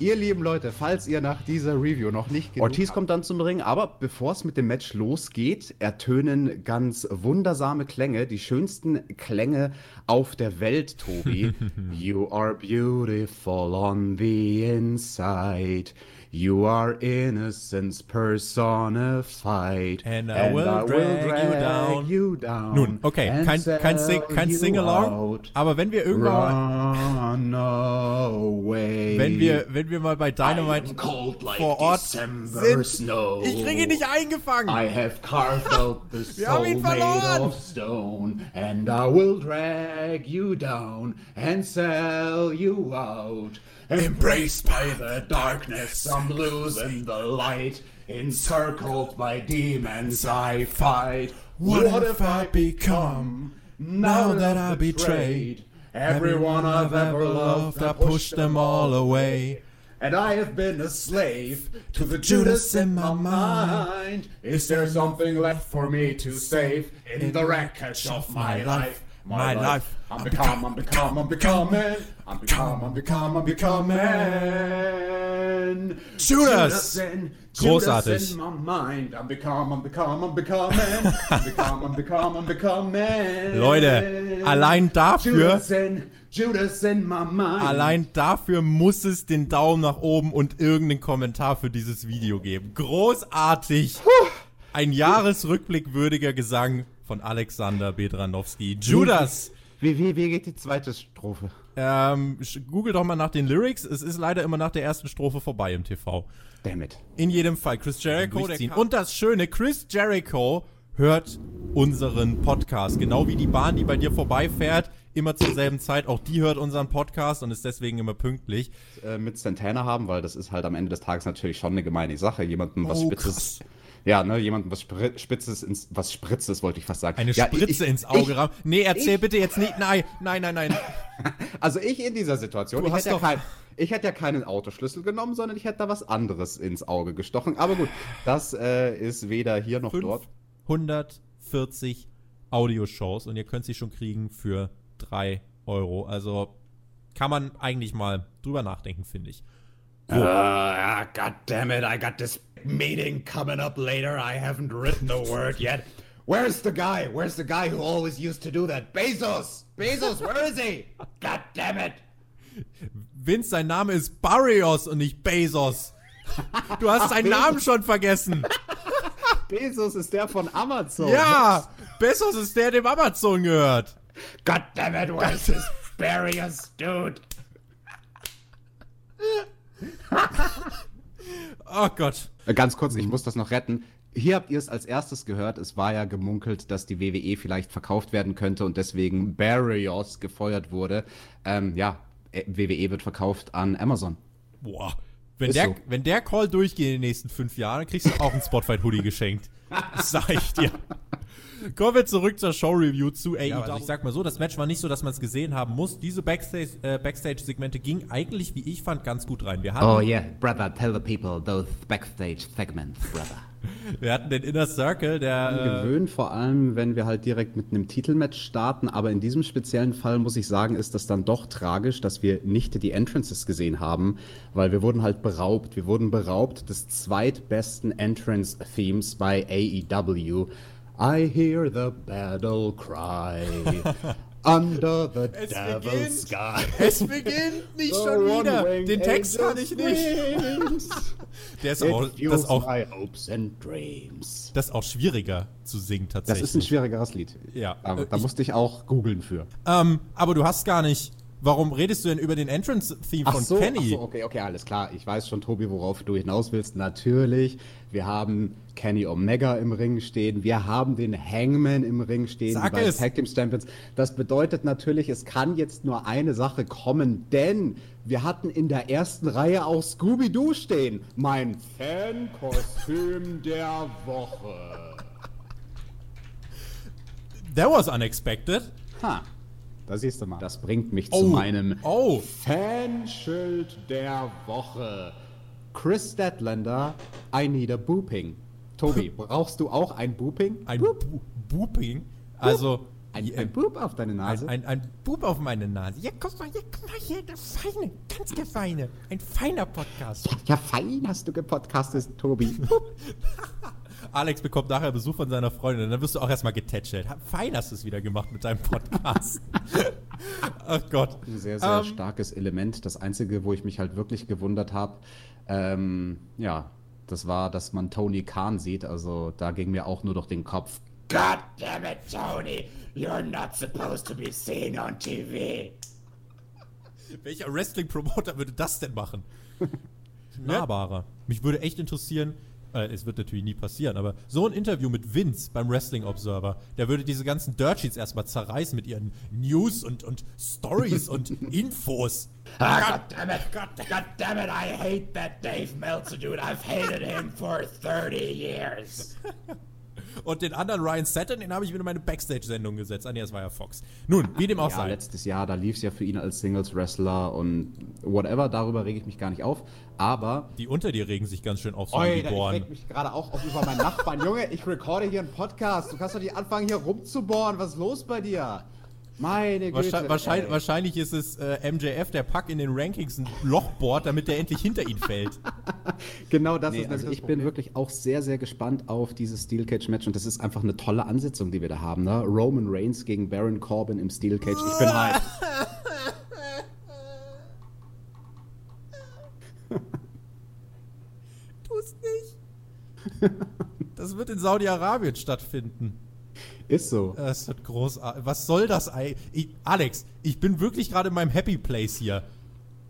Ihr lieben Leute, falls ihr nach dieser Review noch nicht genug Ortiz kommt dann zum Ring, aber bevor es mit dem Match losgeht, ertönen ganz wundersame Klänge, die schönsten Klänge auf der Welt, Tobi. you are beautiful on the inside. You are innocence personified. And I will drag you down. you down Nun, okay, and kein, kein, Sing, kein Sing-Along, out. aber wenn wir irgendwann wenn wir, wenn wir mal bei Dynamite cold like vor Ort December sind, snow. ich kriege ihn nicht eingefangen. I have carved out the soul made of stone, and I will drag you down and sell you out. Embraced by the darkness, I'm losing the light. Encircled by demons, I fight. What have I become now that I betrayed everyone I've ever loved? I pushed them all away. And I have been a slave to the Judas in my mind. Is there something left for me to save in the wreckage of my life? My life. I'm become, I'm become, I'm becoming. I'm become, I'm become, I'm becoming. Judas! Großartig. Judas in my mind. I'm become, I'm become, I'm becoming. I'm become, I'm become, I'm becoming. Leute, allein dafür, Judas in, Judas in my mind. allein dafür muss es den Daumen nach oben und irgendeinen Kommentar für dieses Video geben. Großartig. Ein Jahresrückblick würdiger Gesang von Alexander Bedranowski. Judas. Wie, wie, wie geht die zweite Strophe? Ähm, google doch mal nach den Lyrics. Es ist leider immer nach der ersten Strophe vorbei im TV. Damn it. In jedem Fall Chris Jericho. Der und das Schöne, Chris Jericho hört unseren Podcast. Genau wie die Bahn, die bei dir vorbeifährt. immer zur selben Zeit. Auch die hört unseren Podcast und ist deswegen immer pünktlich. Äh, mit Santana haben, weil das ist halt am Ende des Tages natürlich schon eine gemeine Sache. Jemandem was Oh, Spitzes. Ja, ne, jemandem was Spri Spitzes ins, was Spritzes, wollte ich fast sagen. Eine ja, ich- Spritze ich, ins Auge ich, rammen. Nee, erzähl bitte jetzt nicht. Nein, nein, nein, nein. Also ich in dieser Situation, Du ich hast hätte, ja doch- kein, ich hätte ja keinen Autoschlüssel genommen, sondern ich hätte da was anderes ins Auge gestochen. Aber gut, das äh, ist weder hier noch dort. 540 Audioshows und ihr könnt sie schon kriegen für 3 Euro. Also kann man eigentlich mal drüber nachdenken, finde ich. Uh, ah, God damn it, I got this meeting coming up later. I haven't written a word yet. Where's the guy? Where's the guy who always used to do that? Bezos! Bezos, where is he? God damn it! Vince, sein Name ist Barrios und nicht Bezos. Du hast seinen Namen schon vergessen. Bezos ist der von Amazon. Ja, Bezos ist der, dem Amazon gehört. God damn it, where's this Barrios dude? Oh Gott. Äh, Ganz kurz, ich muss das noch retten. Hier habt ihr es als erstes gehört. Es war ja gemunkelt, dass die WWE vielleicht verkauft werden könnte und deswegen Barrios gefeuert wurde. Ähm, ja, äh, WWE wird verkauft an Amazon. Boah. Wenn Ist der, so. wenn der Call durchgeht in den nächsten fünf Jahren, dann kriegst du auch einen Spotfight-Hoodie geschenkt. Das sag ich dir. Kommen wir zurück zur Show-Review zu AEW. also ich sag mal so, das Match war nicht so, dass man es gesehen haben muss. Diese Backstage- äh, Backstage-Segmente gingen eigentlich, wie ich fand, ganz gut rein. Wir hatten, Oh yeah, brother, tell the people those backstage segments, brother. wir hatten den Inner Circle, der... Äh, Gewöhnt vor allem, wenn wir halt direkt mit einem Titelmatch starten, aber in diesem speziellen Fall muss ich sagen, ist das dann doch tragisch, dass wir nicht die Entrances gesehen haben, weil wir wurden halt beraubt. Wir wurden beraubt des zweitbesten Entrance-Themes bei AEW. I hear the battle cry under the Es devil's beginnt. sky. es beginnt nicht The schon wieder. Den Text kann ich nicht. Der ist auch, das auch, das auch schwieriger zu singen Das tatsächlich. ist ein schwierigeres Lied. Ja. Da, Äh, da musste ich auch googeln für. Ähm, aber du hast gar nicht. Warum redest du denn über den Entrance-Theme von so, Kenny? ach so, okay, okay, alles klar. Ich weiß schon, Tobi, worauf du hinaus willst. Natürlich, wir haben Kenny Omega im Ring stehen. Wir haben den Hangman im Ring stehen. Sag die beiden. Tag Team Champions. Das bedeutet natürlich, es kann jetzt nur eine Sache kommen, denn wir hatten in der ersten Reihe auch Scooby-Doo stehen. Mein Fan-Kostüm der Woche. That was unexpected. Ha, da siehst du mal. Das bringt mich Oh. zu meinem Oh. Fanschild der Woche. Chris Statlander, I need a booping. Tobi, brauchst du auch ein Booping? Ein Bu Booping. Also. Ein, ein Boop auf deine Nase? ein, ein, ein Bub auf meine Nase. Ja, guck mal, ja, guck mal hier, der feine, ganz der feine. Ein feiner Podcast. ja, fein hast du gepodcastet, Tobi. Alex bekommt nachher Besuch von seiner Freundin. Dann wirst du auch erstmal getätschelt. Fein hast du es wieder gemacht mit deinem Podcast. Ach Gott. Ein sehr, sehr Ähm, starkes Element. Das Einzige, wo ich mich halt wirklich gewundert habe, ähm, ja, das war, dass man Tony Khan sieht. Also da ging mir auch nur durch den Kopf. God damn it, Tony! You're not supposed to be seen on TV. Welcher Wrestling-Promoter würde das denn machen? Nahbarer. Mich würde echt interessieren, äh, es wird natürlich nie passieren, aber so ein Interview mit Vince beim Wrestling Observer, der würde diese ganzen Dirt Sheets erstmal zerreißen mit ihren News und, und Stories und Infos. Ah, God damn it! God, God damn it! I hate that Dave Meltzer dude. I've hated him for 30 years. Und den anderen Ryan Satin, den habe ich wieder in meine Backstage-Sendung gesetzt. Ah, nee, das war ja Fox. Nun, wie dem auch Ja, sei. letztes Jahr, da lief es ja für ihn als Singles-Wrestler und whatever, darüber rege ich mich gar nicht auf. Aber. Die unter dir regen sich ganz schön auf, so Oi, da, ich reg mich gerade auch auf über meinen Nachbarn. Junge, ich recorde hier einen Podcast. Du kannst doch nicht anfangen, hier rumzubohren. Was ist los bei dir? Meine Güte. Wahrscheinlich, wahrscheinlich, wahrscheinlich ist es äh, MJF, der Pack in den Rankings ein Loch bohrt, damit der endlich hinter ihn fällt. Genau das Nee, ist also das ich bin wirklich auch sehr, sehr gespannt auf dieses Steel Cage Match und das ist einfach eine tolle Ansetzung, die wir da haben. Ne? Roman Reigns gegen Baron Corbin im Steel Cage. Ich bin halt. Tu's nicht. Das wird in Saudi-Arabien stattfinden. Ist so. Das wird großartig. Was soll das? Ich, Alex, ich bin wirklich gerade in meinem Happy Place hier.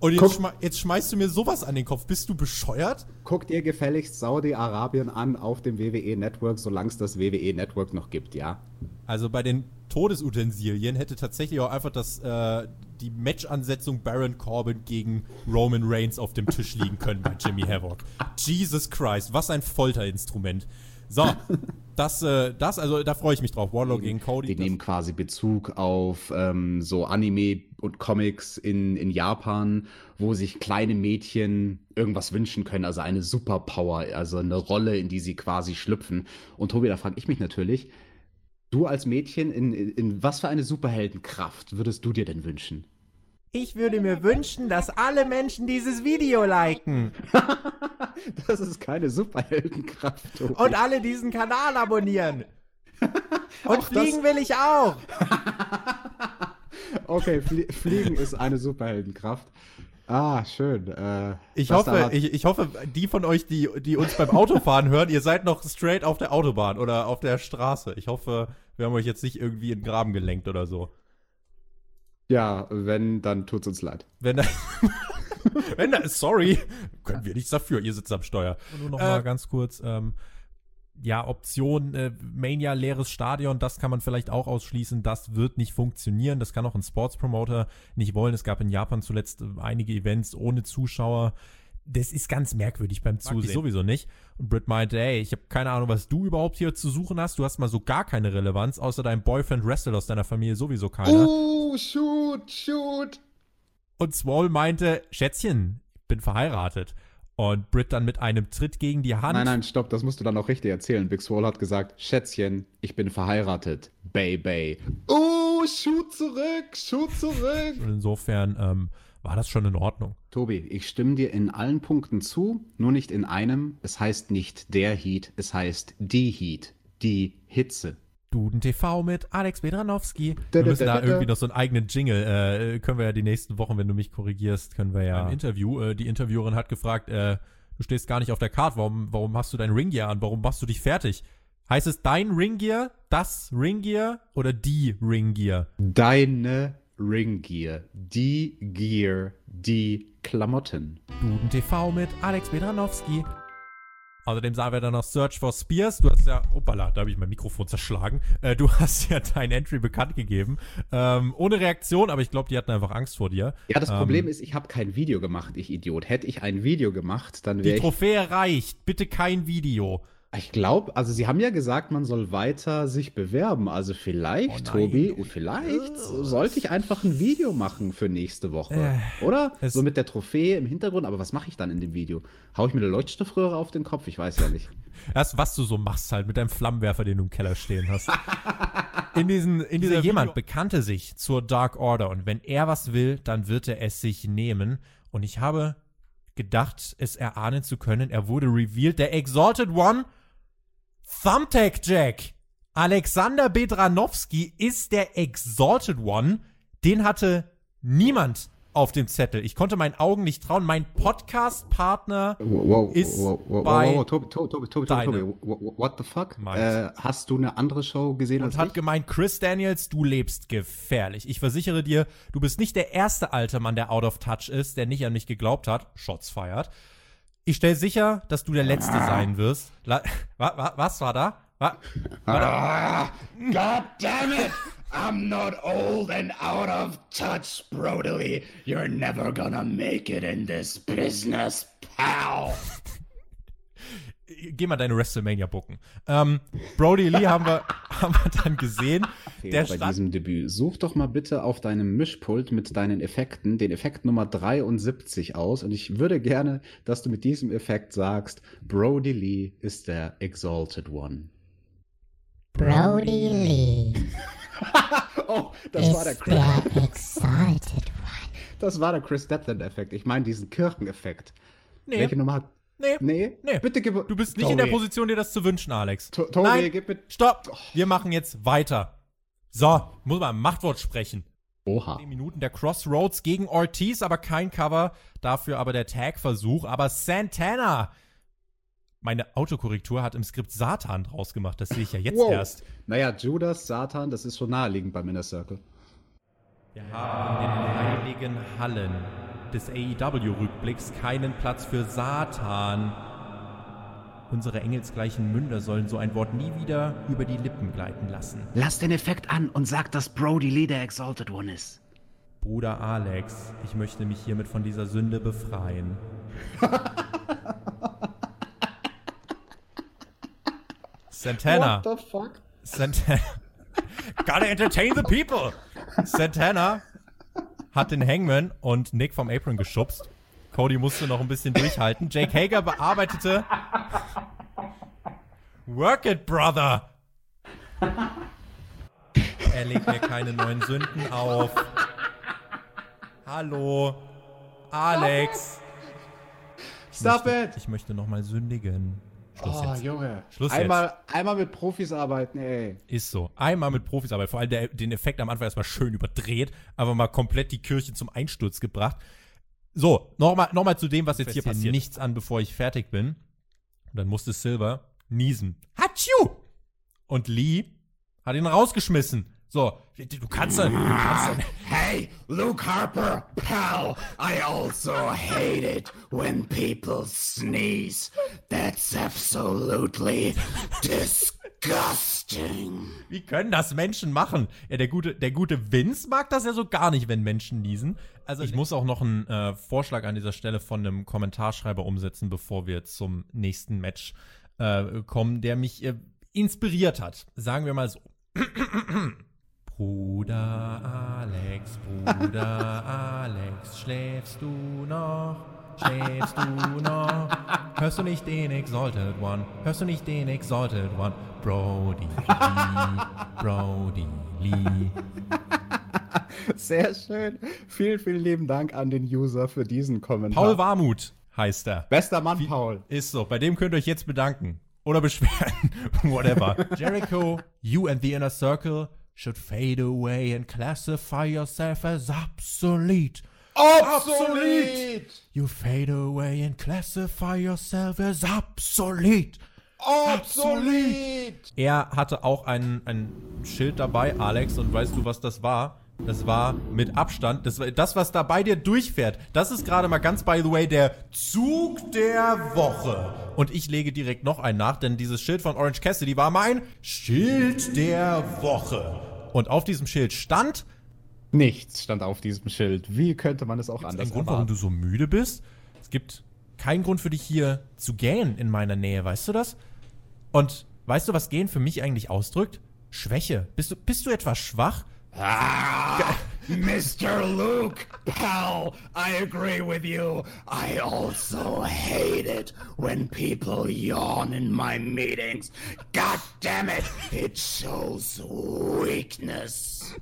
Und jetzt, schme jetzt schmeißt du mir sowas an den Kopf. Bist du bescheuert? Guck dir gefälligst Saudi-Arabien an auf dem WWE-Network, solange es das WWE-Network noch gibt, ja? Also bei den Todesutensilien hätte tatsächlich auch einfach das, äh, die Match-Ansetzung Baron Corbin gegen Roman Reigns auf dem Tisch liegen können bei Jimmy Havoc. Jesus Christ, was ein Folterinstrument. So, das, äh, das, also da freue ich mich drauf. Warlock gegen Cody. Die nehmen quasi Bezug auf ähm, so Anime und Comics in, in Japan, wo sich kleine Mädchen irgendwas wünschen können, also eine Superpower, also eine Rolle, in die sie quasi schlüpfen. Und Tobi, da frage ich mich natürlich, du als Mädchen, in, in, in was für eine Superheldenkraft würdest du dir denn wünschen? Ich würde mir wünschen, dass alle Menschen dieses Video liken Das ist keine Superheldenkraft, Tobi. und alle diesen Kanal abonnieren. Und fliegen will ich auch. Okay, Flie Fliegen ist eine Superheldenkraft. Ah, schön. Äh, Ich das hoffe, ich, ich hoffe, die von euch, die, die uns beim Autofahren hören, ihr seid noch straight auf der Autobahn oder auf der Straße. Ich hoffe, wir haben euch jetzt nicht irgendwie in den Graben gelenkt oder so. Ja, wenn, dann tut's uns leid. Wenn da, wenn da, sorry, können wir nichts dafür, ihr sitzt am Steuer. Nur noch mal ganz kurz, ähm, ja, Option äh, Mania leeres Stadion, das kann man vielleicht auch ausschließen, das wird nicht funktionieren, das kann auch ein Sportspromoter nicht wollen. Es gab in Japan zuletzt äh, einige Events ohne Zuschauer. Das ist ganz merkwürdig beim Zusehen. sowieso nicht. Und Britt meinte, ey, ich habe keine Ahnung, was du überhaupt hier zu suchen hast. Du hast mal so gar keine Relevanz, außer deinem Boyfriend wrestelt aus deiner Familie sowieso keiner. Oh, shoot, shoot. Und Swole meinte, Schätzchen, ich bin verheiratet. Und Britt dann mit einem Tritt gegen die Hand. Nein, nein, stopp, das musst du dann auch richtig erzählen. Big Swole hat gesagt, Schätzchen, ich bin verheiratet. Bay, bay. Oh, shoot zurück, shoot zurück. Und insofern ähm, war das schon in Ordnung. Tobi, ich stimme dir in allen Punkten zu, nur nicht in einem. Es heißt nicht der Heat, es heißt die Heat, die Hitze. Duden TV mit Alex Bedranowski. Wir da, müssen da, irgendwie noch so einen eigenen Jingle, äh, können wir ja die nächsten Wochen, wenn du mich korrigierst, können wir ja. Ein Interview, äh, die Interviewerin hat gefragt, äh, du stehst gar nicht auf der Karte, warum, warum hast du dein Ringgear an, warum machst du dich fertig? Heißt es dein Ringgear, das Ringgear oder die Ringgear? Deine Ringgear, die Gear, die Klamotten. Duden TV mit Alex Bedranowski. Außerdem sahen wir dann noch Search for Spears. Du hast ja, opala, da habe ich mein Mikrofon zerschlagen. Äh, du hast ja dein Entry bekannt gegeben. Ähm, ohne Reaktion, aber ich glaube, die hatten einfach Angst vor dir. Ja, das Ähm, Problem ist, ich habe kein Video gemacht, ich Idiot. Hätte ich ein Video gemacht, dann Die wäre ich. Trophäe reicht. Bitte kein Video. Ich glaube, also sie haben ja gesagt, man soll weiter sich bewerben. Also vielleicht, Oh. Tobi, vielleicht sollte ich einfach ein Video machen für nächste Woche. Äh, Oder? So mit der Trophäe im Hintergrund. Aber was mache ich dann in dem Video? Hau ich mir eine Leuchtstoffröhre auf den Kopf? Ich weiß ja nicht. Das, was du so machst halt mit deinem Flammenwerfer, den du im Keller stehen hast. In diesen, in dieser jemand bekannte sich zur Dark Order und wenn er was will, dann wird er es sich nehmen. Und ich habe gedacht, es erahnen zu können. Er wurde revealed. Der Exalted One, Thumbtack Jack. Alexander Bedranowski ist der Exalted One. Den hatte niemand auf dem Zettel. Ich konnte meinen Augen nicht trauen. Mein Podcast-Partner Ist bei Tobi, Tobi, Tobi, Tobi, what the fuck? Äh, hast du eine andere Show gesehen als und hat ich? gemeint, Chris Daniels, du lebst gefährlich. Ich versichere dir, du bist nicht der erste alte Mann, der out of touch ist, der nicht an mich geglaubt hat. Shots feiert. Ich stelle sicher, dass du der Letzte sein wirst. La wa wa was war da? Wa Ah, God damn it! I'm not old and out of touch, Brody. You're never gonna make it in this business, pal. Geh mal deine WrestleMania bucken. Ähm, Brody Lee haben wir, haben wir dann gesehen. Der bei stand, diesem Debüt. Such doch mal bitte auf deinem Mischpult mit deinen Effekten den Effekt Nummer 73 aus. Und ich würde gerne, dass du mit diesem Effekt sagst, Brody Lee ist der Exalted One. Brody Lee Oh, das war der ist Chris, der Exalted One. das war der Chris Deadland-Effekt. Ich meine diesen Kirchen-Effekt. nee, Welche Nummer hat. Nee, Nee, Nee. bitte gib. du bist nicht in der Tobi. Position, dir das zu wünschen, Alex. To- Tobi, Nein, gib mir. stopp. Wir machen jetzt weiter. So, muss man ein Machtwort sprechen. Oha. 10 Minuten der Crossroads gegen Ortiz, aber kein Cover. Dafür aber der Tag-Versuch. Aber Santana. Meine Autokorrektur hat im Skript Satan draus gemacht. Das sehe ich ja jetzt Wow. erst. Naja, Judas, Satan, das ist schon naheliegend beim Inner Circle. Wir haben in den heiligen Hallen des AEW-Rückblicks keinen Platz für Satan. Unsere engelsgleichen Münder sollen so ein Wort nie wieder über die Lippen gleiten lassen. Lass den Effekt an und sag, dass Brody Lee der Exalted One ist. Bruder Alex, ich möchte mich hiermit von dieser Sünde befreien. Santana. What the fuck? Santana. Gotta entertain the people! Santana hat den Hangman und Nick vom Apron geschubst. Cody musste noch ein bisschen durchhalten. Jake Hager bearbeitete. Work it, brother! Er legt mir keine neuen Sünden auf. Hallo. Alex. Ich Stop möchte, it! Ich möchte nochmal sündigen. Schluss Oh, jetzt. Junge. Schluss jetzt. einmal, einmal mit Profis arbeiten, ey. Ist so. Einmal mit Profis, aber vor allem der, den Effekt am Anfang erstmal schön überdreht, aber mal komplett die Kirche zum Einsturz gebracht. So, nochmal noch mal zu dem, was jetzt hier passiert. Nichts an, bevor ich fertig bin. Und dann musste Silver niesen. Hatschu! Und Lee hat ihn rausgeschmissen. So, du kannst doch, du kannst doch, Hey, Luke Harper, pal, I also hate it when people sneeze. That's absolutely disgusting. Wie können das Menschen machen? Ja, der gute, der gute Vince mag das ja so gar nicht, wenn Menschen niesen. Also ich muss auch noch einen äh, Vorschlag an dieser Stelle von einem Kommentarschreiber umsetzen, bevor wir zum nächsten Match äh, kommen, der mich äh, inspiriert hat. Sagen wir mal so. Bruder Alex, Bruder Alex, schläfst du noch? Schläfst du noch? Hörst du nicht den Exalted One? Hörst du nicht den Exalted One? Brody Lee, Brody Lee. Sehr schön. Vielen, vielen lieben Dank an den User für diesen Kommentar. Paul Warmuth heißt er. Bester Mann, Paul. Ist so. Bei dem könnt ihr euch jetzt bedanken. Oder beschweren. Whatever. Jericho, you and the inner circle should fade away and classify yourself as obsolete. Obsolet! You fade away and classify yourself as obsolete. Obsolet! Er hatte auch ein, ein Schild dabei, Alex, und weißt du, was das war? Das war mit Abstand, das, war, das, was da bei dir durchfährt, das ist gerade mal ganz by the way der Zug der Woche. Und ich lege direkt noch einen nach, denn dieses Schild von Orange Cassidy war mein Schild der Woche. Und auf diesem Schild stand, Nichts stand auf diesem Schild. Wie könnte man es auch Gibt's anders einen Grund, warum du so müde bist? Es gibt keinen Grund für dich hier zu gähnen in meiner Nähe, weißt du das? Und weißt du, was gähnen für mich eigentlich ausdrückt? Schwäche. Bist du, bist du etwas schwach? Ah, Mr. Luke, pal, I agree with you. I also hate it when people yawn in my meetings. God damn it, it shows weakness.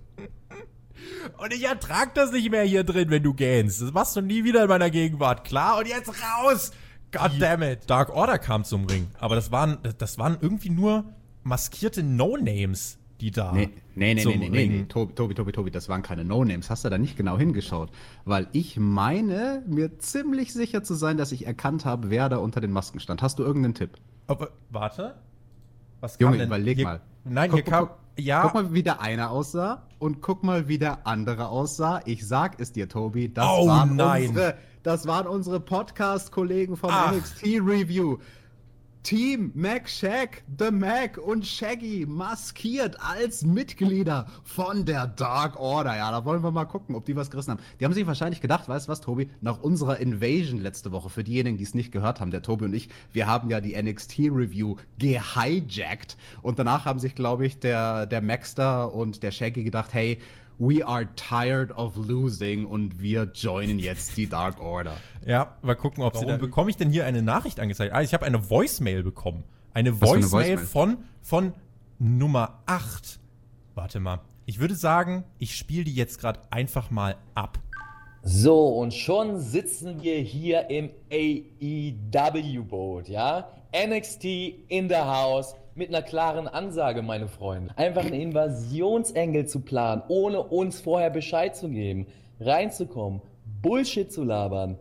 Und ich ertrag das nicht mehr hier drin, wenn du gähnst. Das machst du nie wieder in meiner Gegenwart. Klar, und jetzt raus! God damn it. Dark Order kam zum Ring. Aber das waren, das waren irgendwie nur maskierte No-Names, die da Nee, nee, nee, zum nee, nee, nee, nee. Tobi, Tobi, Tobi, Tobi, das waren keine No-Names. Hast du da nicht genau hingeschaut? Weil ich meine, mir ziemlich sicher zu sein, dass ich erkannt habe, wer da unter den Masken stand. Hast du irgendeinen Tipp? Aber, warte. Was Junge, denn? überleg hier, mal. Nein, Guck, hier kam. guck, ja, Guck mal, wie der eine aussah und guck mal, wie der andere aussah. Ich sag es dir, Tobi, das Oh, waren nein. unsere, das waren unsere Podcast-Kollegen vom Ach. NXT Review. Team Mac Shack, The Mac und Shaggy maskiert als Mitglieder von der Dark Order. Ja, da wollen wir mal gucken, ob die was gerissen haben. Die haben sich wahrscheinlich gedacht, weißt du was, Tobi, nach unserer Invasion letzte Woche, für diejenigen, die es nicht gehört haben, der Tobi und ich, wir haben ja die NXT Review gehijackt und danach haben sich, glaube ich, der, der Maxter und der Shaggy gedacht, hey, we are tired of losing und wir joinen jetzt die Dark Order. ja, mal gucken, ob sie Warum da. Bekomme ich denn hier eine Nachricht angezeigt? Ah, ich habe eine Voicemail bekommen. Eine für eine Voicemail, Voicemail? von, von Nummer 8. Warte mal. Ich würde sagen, ich spiele die jetzt gerade einfach mal ab. So, und schon sitzen wir hier im AEW-Boot, ja? NXT in the house mit einer klaren Ansage, meine Freunde. Einfach einen Invasionsengel zu planen, ohne uns vorher Bescheid zu geben, reinzukommen, Bullshit zu labern.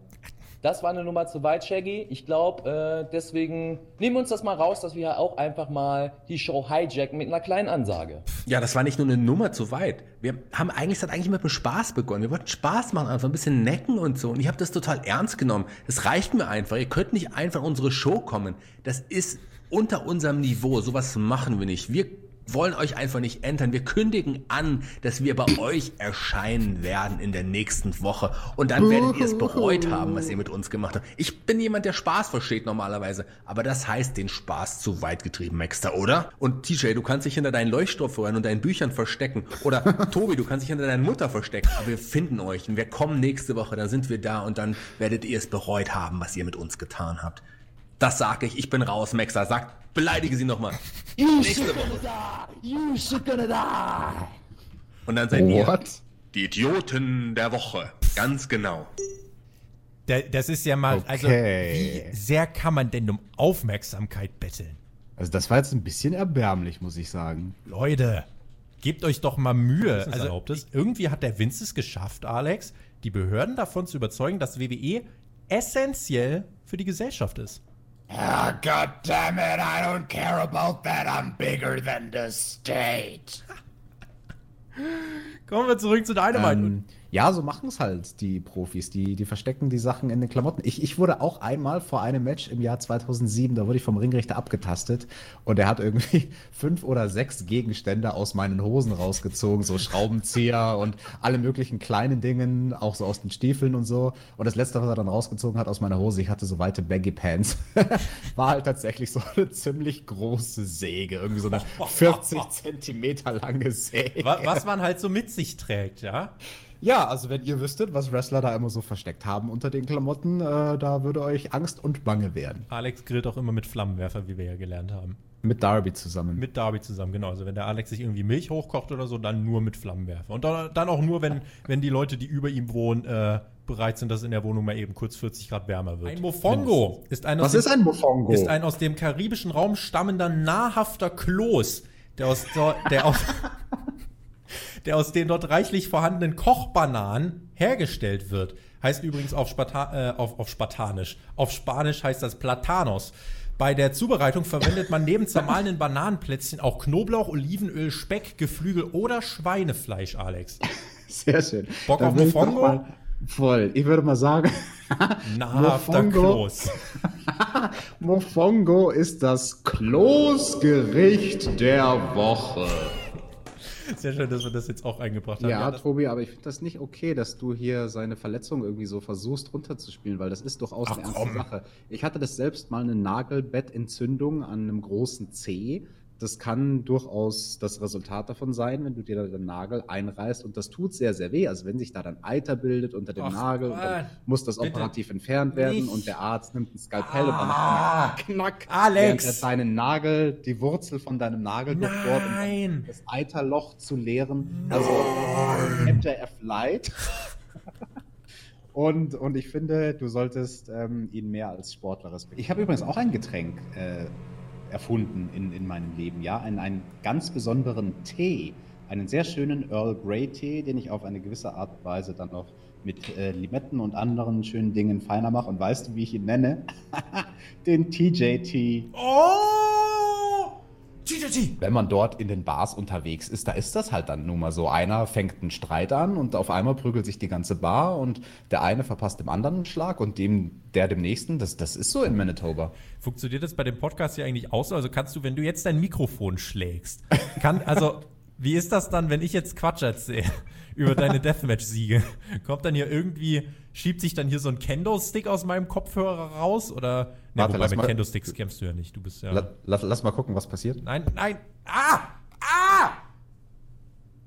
Das war eine Nummer zu weit, Shaggy. Ich glaube, äh, deswegen nehmen wir uns das mal raus, dass wir auch einfach mal die Show hijacken mit einer kleinen Ansage. Ja, das war nicht nur eine Nummer zu weit. Wir haben eigentlich, hat eigentlich mit dem Spaß begonnen. Wir wollten Spaß machen, einfach ein bisschen necken und so. Und ich habe das total ernst genommen. Das reicht mir einfach. Ihr könnt nicht einfach in unsere Show kommen. Das ist unter unserem Niveau. Sowas machen wir nicht. Wir wollen euch einfach nicht entern. Wir kündigen an, dass wir bei euch erscheinen werden in der nächsten Woche. Und dann werdet ihr es bereut haben, was ihr mit uns gemacht habt. Ich bin jemand, der Spaß versteht normalerweise. Aber das heißt den Spaß zu weit getrieben, Maxter, oder? Und TJ, du kannst dich hinter deinen Leuchtstoffröhren und deinen Büchern verstecken. Oder Tobi, du kannst dich hinter deiner Mutter verstecken. Aber wir finden euch und wir kommen nächste Woche. Dann sind wir da und dann werdet ihr es bereut haben, was ihr mit uns getan habt. Das sag ich. Ich bin raus, Maxer. Sag, beleidige sie nochmal. You gonna die! Und dann seid ihr What? die Idioten der Woche. Ganz genau. Da- Das ist ja mal, also Okay. wie sehr kann man denn um Aufmerksamkeit betteln? Also das war jetzt ein bisschen erbärmlich, muss ich sagen. Leute, gebt euch doch mal Mühe. Also irgendwie hat der Vince es geschafft, Alex, die Behörden davon zu überzeugen, dass WWE essentiell für die Gesellschaft ist. Ah, God damn it, I don't care about that. I'm bigger than the state. Kommen wir zurück zu Dynamite. Ähm, ja, so machen es halt die Profis. Die, die verstecken die Sachen in den Klamotten. Ich, ich wurde auch einmal vor einem Match im Jahr 2007, da wurde ich vom Ringrichter abgetastet und er hat irgendwie fünf oder sechs Gegenstände aus meinen Hosen rausgezogen, so Schraubenzieher und alle möglichen kleinen Dingen, auch so aus den Stiefeln und so. Und das letzte, was er dann rausgezogen hat aus meiner Hose, ich hatte so weite Baggy Pants, war halt tatsächlich so eine ziemlich große Säge, irgendwie so eine 40 Zentimeter lange Säge. Wa- was man halt so mit sich trägt, ja? Ja, also wenn ihr wüsstet, was Wrestler da immer so versteckt haben unter den Klamotten, äh, da würde euch Angst und Bange werden. Alex grillt auch immer mit Flammenwerfer, wie wir ja gelernt haben. Mit Darby zusammen. Mit Darby zusammen, genau. Also wenn der Alex sich irgendwie Milch hochkocht oder so, dann nur mit Flammenwerfer. Und dann, dann auch nur, wenn, wenn die Leute, die über ihm wohnen, äh, bereit sind, dass in der Wohnung mal eben kurz 40 Grad wärmer wird. Ein Mofongo ist ein aus was dem, ist ein Mofongo? ist ein aus dem karibischen Raum stammender nahrhafter Kloß, der aus, der, der aus, der aus den dort reichlich vorhandenen Kochbananen hergestellt wird. Heißt übrigens auf, Sparta äh, auf, auf Spartanisch. Auf Spanisch heißt das Platanos. Bei der Zubereitung verwendet man neben zermahlenen Bananenplätzchen auch Knoblauch, Olivenöl, Speck, Geflügel oder Schweinefleisch, Alex. Sehr schön. Bock Dann auf Mofongo? Voll. Ich würde mal sagen, Nahrhafter Mofongo. Kloß. Mofongo ist das Kloßgericht der Woche. Sehr schön, dass wir das jetzt auch eingebracht haben. Ja, das- Tobi, aber ich finde das nicht okay, dass du hier seine Verletzung irgendwie so versuchst runterzuspielen, weil das ist durchaus Ach, eine ernste komm. Sache. Ich hatte das selbst mal eine Nagelbettentzündung an einem großen Zeh. Das kann durchaus das Resultat davon sein, wenn du dir da den Nagel einreißt und das tut sehr, sehr weh. Also wenn sich da dann Eiter bildet unter dem Ach, Nagel, dann muss das Bitte. operativ entfernt werden Nicht. und der Arzt nimmt ein Skalpell und Ah. macht er knack, Alex. während er deinen Nagel, die Wurzel von deinem Nagel durchbohrt, um Nein. das Eiterloch zu leeren. Also MJF Light. Und, und ich finde, du solltest ähm, ihn mehr als Sportler respektieren. Ich habe übrigens auch ein Getränk äh, erfunden in, in meinem Leben, ja, einen, einen ganz besonderen Tee, einen sehr schönen Earl Grey Tee, den ich auf eine gewisse Art und Weise dann noch mit äh, Limetten und anderen schönen Dingen feiner mache. Und weißt du, wie ich ihn nenne? Den TJ-Tee. Oh! Wenn man dort in den Bars unterwegs ist, da ist das halt dann nun mal so. Einer fängt einen Streit an und auf einmal prügelt sich die ganze Bar und der eine verpasst dem anderen einen Schlag und dem, der dem nächsten. Das, das ist so in Manitoba. Funktioniert das bei dem Podcast hier eigentlich auch so? Also kannst du, wenn du jetzt dein Mikrofon schlägst, kann, also, wie ist das dann, wenn ich jetzt Quatsch erzähle über deine Deathmatch-Siege? Kommt dann hier irgendwie, schiebt sich dann hier so ein Kendo-Stick aus meinem Kopfhörer raus? Oder, ne, Warte, wobei mit Kendo-Sticks kämpfst du ja nicht, du bist ja. La, lass, lass mal gucken, was passiert. nein, nein, ah! Ah!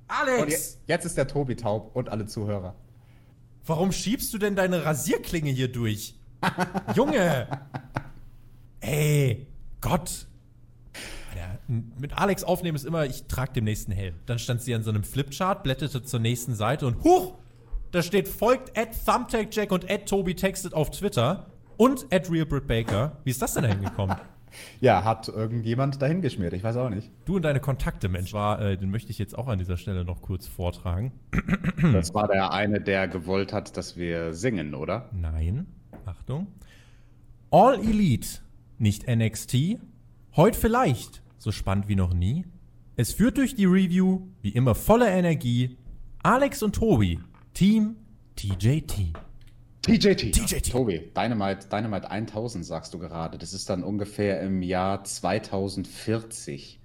Alex! jetzt, jetzt ist der Tobi taub und alle Zuhörer. Warum schiebst du denn deine Rasierklinge hier durch? Junge! Ey, Gott! Alter, mit Alex aufnehmen ist immer, ich trage dem nächsten Helm. Dann stand sie an so einem Flipchart, blätterte zur nächsten Seite und huch! Da steht, folgt at ThumbtackJack und at Tobi textet auf Twitter und at RealBritBaker. Wie ist das denn da hingekommen? Ja, hat irgendjemand dahin geschmiert, ich weiß auch nicht. Du und deine Kontakte, Mensch, war, äh, den möchte ich jetzt auch an dieser Stelle noch kurz vortragen. Das war der eine, der gewollt hat, dass wir singen, oder? Nein. Achtung. All Elite, nicht NXT. Heute vielleicht, so spannend wie noch nie. Es führt durch die Review, wie immer voller Energie, Alex und Tobi, Team TJT. TJT. TJT. Tobi, Dynamite, Dynamite 1000 sagst du gerade. Das ist dann ungefähr im Jahr 2040.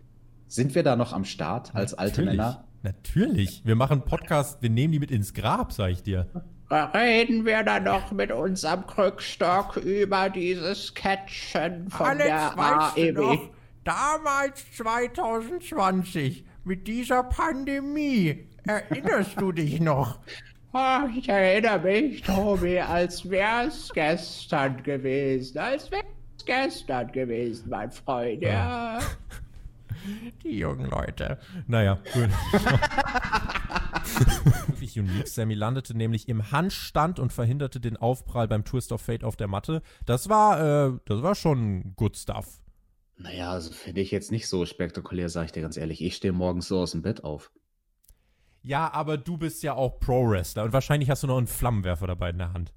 Sind wir da noch am Start als alte Natürlich. Männer? Natürlich. Wir machen Podcast, wir nehmen die mit ins Grab, sag ich dir. Reden wir dann noch mit unserem Krückstock über dieses Catchen von der AEW. Damals 2020 mit dieser Pandemie, erinnerst du dich noch? Ah, ich erinnere mich, Tobi, als wär's gestern gewesen. Als wär's gestern gewesen, mein Freund. Ja. Die jungen Leute. Naja, gut. Wirklich unique. Sammy landete nämlich im Handstand und verhinderte den Aufprall beim Twist of Fate auf der Matte. Das war, äh, das war schon good stuff. Naja, also finde ich jetzt nicht so spektakulär, sag ich dir ganz ehrlich. Ich stehe morgens so aus dem Bett auf. Ja, aber du bist ja auch Pro-Wrestler und wahrscheinlich hast du noch einen Flammenwerfer dabei in der Hand.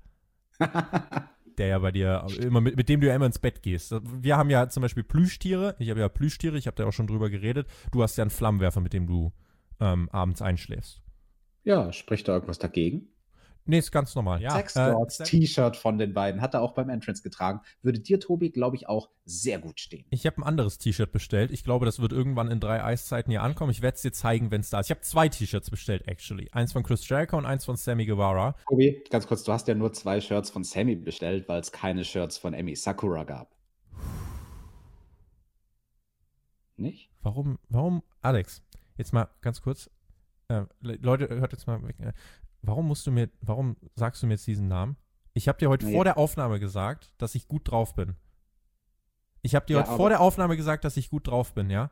der ja bei dir immer mit, mit dem du ja immer ins Bett gehst. Wir haben ja zum Beispiel Plüschtiere. Ich habe ja Plüschtiere, ich habe da auch schon drüber geredet. Du hast ja einen Flammenwerfer, mit dem du ähm, abends einschläfst. Ja, spricht da irgendwas dagegen? Nee, ist ganz normal. Ja, Sex äh, Lords Sam- T-Shirt von den beiden hat er auch beim Entrance getragen. Würde dir, Tobi, glaube ich, auch sehr gut stehen. Ich habe ein anderes T-Shirt bestellt. Ich glaube, das wird irgendwann in drei Eiszeiten hier ankommen. Ich werde es dir zeigen, wenn es da ist. Ich habe zwei T-Shirts bestellt, actually. Eins von Chris Jericho und eins von Sammy Guevara. Tobi, ganz kurz, du hast ja nur zwei Shirts von Sammy bestellt, weil es keine Shirts von Emi Sakura gab. Nicht? Warum, warum, Alex, jetzt mal ganz kurz. Äh, Le- Leute, hört jetzt mal weg. Warum musst du mir, warum sagst du mir jetzt diesen Namen? Ich habe dir heute Nee. vor der Aufnahme gesagt, dass ich gut drauf bin. Ich habe dir Ja, heute vor der Aufnahme gesagt, dass ich gut drauf bin, ja?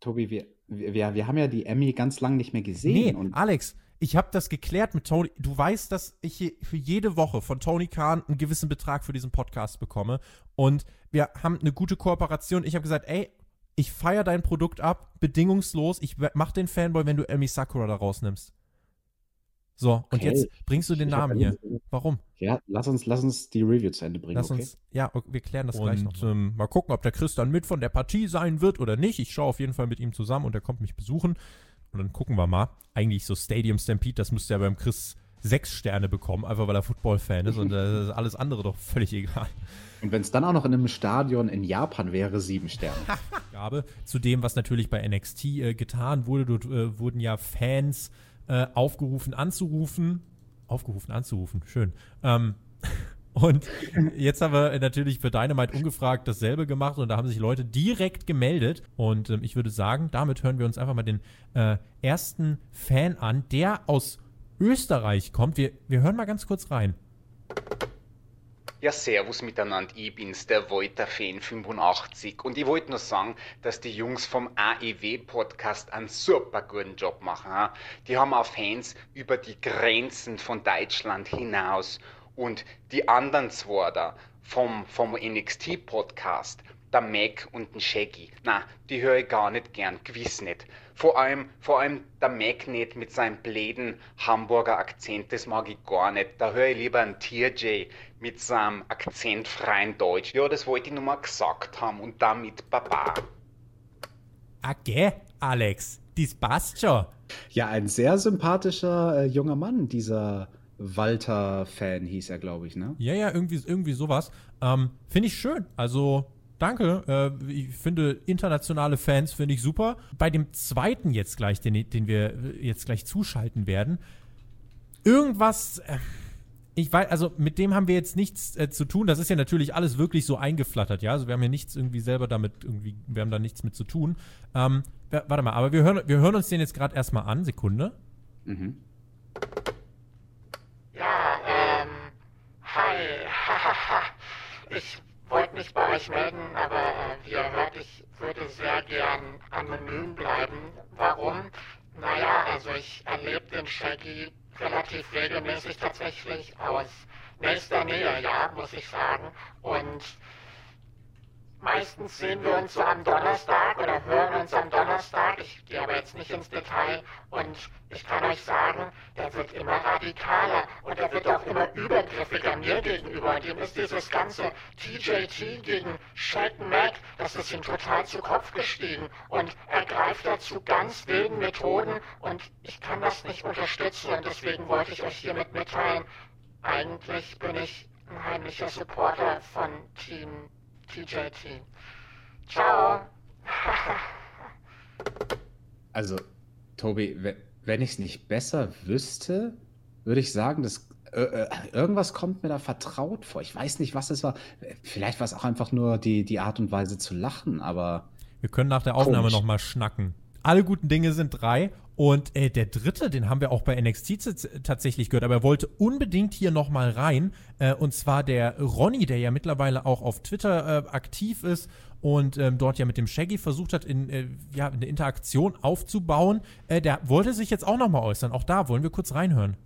Tobi, wir, wir, wir haben ja die Emmy ganz lang nicht mehr Nee, gesehen. und Alex, ich habe das geklärt mit Tony. Du weißt, dass ich hier für jede Woche von Tony Khan einen gewissen Betrag für diesen Podcast bekomme. Und wir haben eine gute Kooperation. Ich habe gesagt, ey, ich feiere dein Produkt ab, bedingungslos. Ich mach den Fanboy, wenn du Emi Sakura da rausnimmst. So, und Okay. jetzt bringst du den Ich Namen hier. Warum? ja, lass uns, lass uns die Review zu Ende bringen, Lass okay? uns, ja, okay, wir klären das Und, gleich noch. Mal. Ähm, mal gucken, ob der Chris dann mit von der Partie sein wird oder nicht. Ich schaue auf jeden Fall mit ihm zusammen und er kommt mich besuchen. Und dann gucken wir mal. Eigentlich so Stadium Stampede, das müsste ja beim Chris sechs Sterne bekommen, einfach weil er Football-Fan ist und äh, alles andere doch völlig egal. Und wenn es dann auch noch in einem Stadion in Japan wäre, sieben Sterne. Gabe. Zu dem, was natürlich bei NXT äh, getan wurde. Dort äh, wurden ja Fans äh, aufgerufen anzurufen. Aufgerufen anzurufen, schön. Ähm, und jetzt haben wir natürlich für Dynamite ungefragt dasselbe gemacht und da haben sich Leute direkt gemeldet. Und ähm, ich würde sagen, damit hören wir uns einfach mal den äh, ersten Fan an, der aus Österreich kommt. Wir, wir hören mal ganz kurz rein. Ja, servus miteinander, ich bin's, der Wolter Fan 85 und ich wollte nur sagen, dass die Jungs vom AEW Podcast einen super guten Job machen. Die haben auch Fans über die Grenzen von Deutschland hinaus und die anderen zwei da vom, vom NXT Podcast, der Mac und den Shaggy, na, die höre ich gar nicht gern, gewiss nicht. Vor allem, vor allem der Mac nicht mit seinem bläden Hamburger Akzent, das mag ich gar nicht. Da höre ich lieber einen TJ mit seinem akzentfreien Deutsch. Ja, das wollte ich nur mal gesagt haben und damit Baba. Okay, Alex, das passt schon. Ja, ein sehr sympathischer äh, junger Mann, dieser Walter-Fan hieß er, glaube ich, ne? Ja, ja, irgendwie, irgendwie sowas. Ähm, finde ich schön. Also, danke. Äh, ich finde internationale Fans finde ich super. Bei dem zweiten jetzt gleich, den, den wir jetzt gleich zuschalten werden, irgendwas. Äh, ich weiß, also mit dem haben wir jetzt nichts äh, zu tun. Das ist ja natürlich alles wirklich so eingeflattert, ja. Also wir haben ja nichts irgendwie selber damit irgendwie, wir haben da nichts mit zu tun. Ähm, wa- warte mal, aber wir hören, wir hören uns den jetzt gerade erstmal an. Sekunde. Mhm. Ja, ähm, hi, hahaha. Ich wollte mich bei euch melden, aber äh, wie ihr hört, ich würde sehr gern anonym bleiben. Warum? Naja, also ich erlebe den Shaggy relativ regelmäßig tatsächlich aus nächster Nähe, ja, muss ich sagen. Und meistens sehen wir uns so am Donnerstag oder hören uns am Donnerstag. Ich gehe aber jetzt nicht ins Detail und ich kann euch sagen, der wird immer radikaler und er wird auch immer übergriffiger mir gegenüber. Und ihm ist dieses ganze TJT gegen Shaq Mac, das ist ihm total zu Kopf gestiegen. Und er greift dazu ganz wilden Methoden und ich kann das nicht unterstützen und deswegen wollte ich euch hiermit mitteilen, eigentlich bin ich ein heimlicher Supporter von Team TJT. Ciao. Also, Tobi, we- wenn ich es nicht besser wüsste, würde ich sagen, dass äh, äh, irgendwas kommt mir da vertraut vor. Ich weiß nicht, was es war. Vielleicht war es auch einfach nur die, die Art und Weise zu lachen, aber Wir können nach der Aufnahme nochmal schnacken. Alle guten Dinge sind drei. Und äh, der dritte, den haben wir auch bei NXT tatsächlich gehört, aber er wollte unbedingt hier nochmal rein. Äh, und zwar der Ronny, der ja mittlerweile auch auf Twitter äh, aktiv ist und ähm, dort ja mit dem Shaggy versucht hat, in, äh, ja, eine Interaktion aufzubauen. Äh, der wollte sich jetzt auch nochmal äußern. Auch da wollen wir kurz reinhören.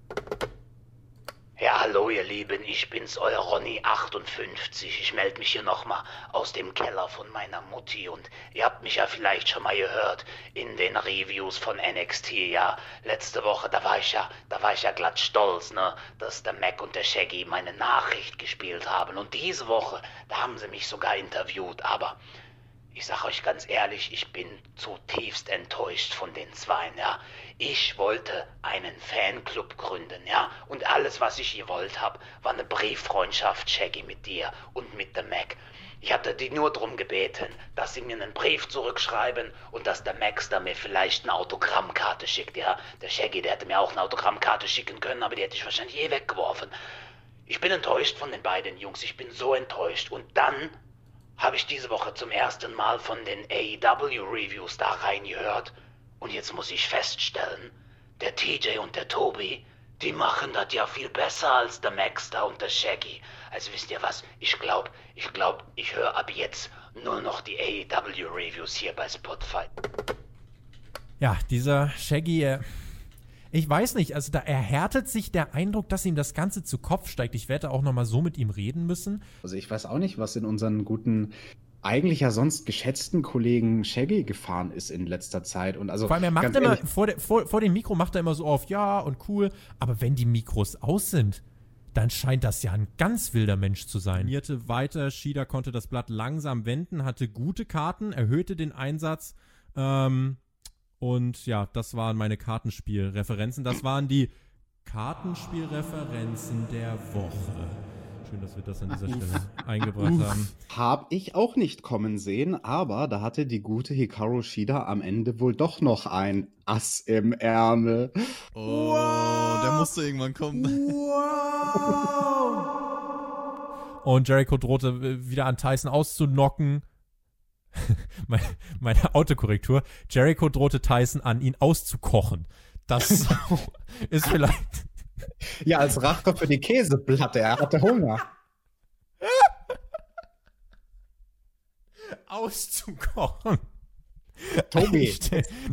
Ja, hallo ihr Lieben, ich bin's, euer Ronny58. Ich melde mich hier nochmal aus dem Keller von meiner Mutti und ihr habt mich ja vielleicht schon mal gehört in den Reviews von NXT, ja. Letzte Woche, da war ich ja, da war ich ja glatt stolz, ne, dass der Mac und der Shaggy meine Nachricht gespielt haben und diese Woche, da haben sie mich sogar interviewt, aber ich sag euch ganz ehrlich, ich bin zutiefst enttäuscht von den Zweien, ja. Ich wollte einen Fanclub gründen, ja. Und alles, was ich gewollt habe, war eine Brieffreundschaft, Shaggy, mit dir und mit der Mac. Ich hatte die nur drum gebeten, dass sie mir einen Brief zurückschreiben und dass der Max da mir vielleicht eine Autogrammkarte schickt, ja. Der Shaggy, der hätte mir auch eine Autogrammkarte schicken können, aber die hätte ich wahrscheinlich eh weggeworfen. Ich bin enttäuscht von den beiden Jungs, ich bin so enttäuscht. Und dann habe ich diese Woche zum ersten Mal von den AEW-Reviews da reingehört. Und jetzt muss ich feststellen, der TJ und der Tobi, die machen das ja viel besser als der Max da und der Shaggy. Also wisst ihr was, ich glaube, ich glaube, ich höre ab jetzt nur noch die AEW-Reviews hier bei Spotify. Ja, dieser Shaggy, äh, ich weiß nicht, also da erhärtet sich der Eindruck, dass ihm das Ganze zu Kopf steigt. Ich werde auch nochmal so mit ihm reden müssen. also ich weiß auch nicht, was in unseren guten, eigentlich ja sonst geschätzten Kollegen Shaggy gefahren ist in letzter Zeit. Und also Vor allem, er macht immer, ehrlich, vor, der, vor, vor dem Mikro macht er immer so auf, ja und cool, aber wenn die Mikros aus sind, dann scheint das ja ein ganz wilder Mensch zu sein. Trainierte weiter, Shida konnte das Blatt langsam wenden, hatte gute Karten, erhöhte den Einsatz. Ähm, und ja, das waren meine Kartenspielreferenzen. Das waren die Kartenspielreferenzen der Woche. Schön, dass wir das an dieser Stelle eingebracht haben. Hab ich auch nicht kommen sehen, aber da hatte die gute Hikaru Shida am Ende wohl doch noch ein Ass im Ärmel. Oh, der musste irgendwann kommen. Und Jericho drohte äh, wieder an Tyson auszunocken. meine, meine Autokorrektur. Jericho drohte Tyson an, ihn auszukochen. Das ist vielleicht. Ja, als Rache für die Käseplatte, er hatte Hunger. auszukochen. Tobi,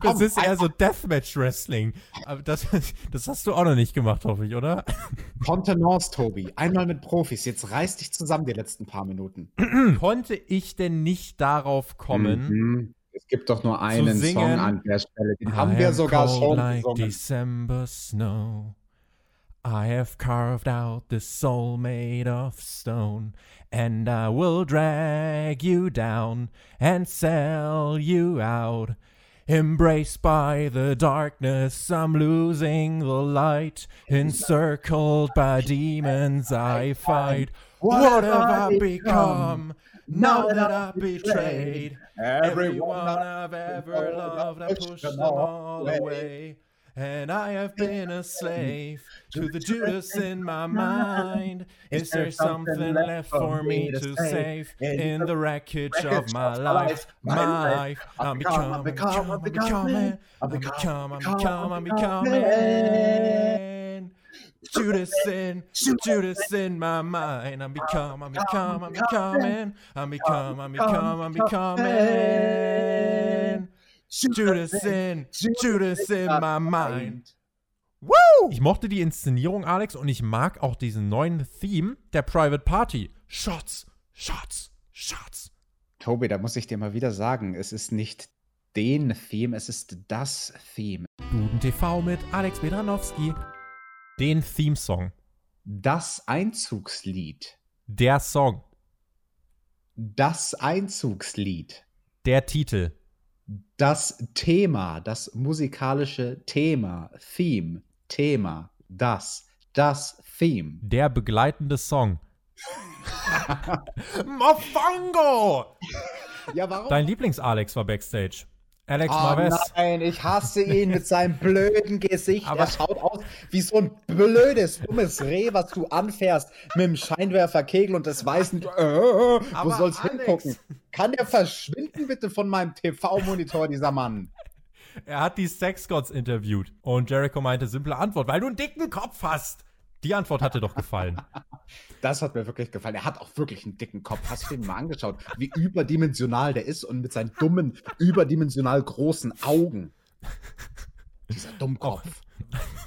Das ist eher so Deathmatch-Wrestling. Das, das hast du auch noch nicht gemacht, hoffe ich, oder? Kontenance, Tobi. Einmal mit Profis. Jetzt reiß dich zusammen die letzten paar Minuten. Konnte ich denn nicht darauf kommen? Mhm. Es gibt doch nur einen. Song an der Stelle. Den haben I wir am sogar schon like gesungen. December snow. I have carved out the soul made of stone, and I will drag you down and sell you out. Embraced by the darkness, I'm losing the light. Encircled by demons, I fight. What have I become now that I've betrayed? Everyone I've ever loved, I pushed them all away. And I have been a slave to the Judas in my mind. Is there something left for me to save in the wreckage of my life? My life. I'm becoming, I'm becoming, I'm becoming, I'm becoming, I'm becoming, I'm becoming. Judas in, Judas in my mind. I'm become, I'm become, I'm becoming, I'm become, I'm become, I'm becoming. Judas in, Judas in my mind. Woo! Ich mochte die Inszenierung, Alex, und ich mag auch diesen neuen Theme der Private Party. Shots, Shots, Shots. Tobi, da muss ich dir mal wieder sagen, es ist nicht den Theme, es ist das Theme. Duden TV mit Alex Bedranowski. Den Theme-Song. Das Einzugslied. Der Song. Das Einzugslied. Der Titel. Das Thema, das musikalische Thema, Theme, Thema, das, das Theme. Der begleitende Song. Mofongo! Ja, warum? Dein Lieblings-Alex war Backstage. Alex Oh Marves. nein, ich hasse ihn mit seinem blöden Gesicht. Aber- er schaut aus wie so ein blödes, dummes Reh, was du anfährst mit dem Scheinwerferkegel und das weiß nicht, äh, wo soll's Alex- hingucken? Kann der verschwinden bitte von meinem TV-Monitor, dieser Mann? Er hat die Sex Gods interviewt. Und Jericho meinte, simple Antwort, weil du einen dicken Kopf hast. Die Antwort hatte doch gefallen. Das hat mir wirklich gefallen. Er hat auch wirklich einen dicken Kopf. Hast du den mal angeschaut, wie überdimensional der ist und mit seinen dummen, überdimensional großen Augen. Dieser Dummkopf.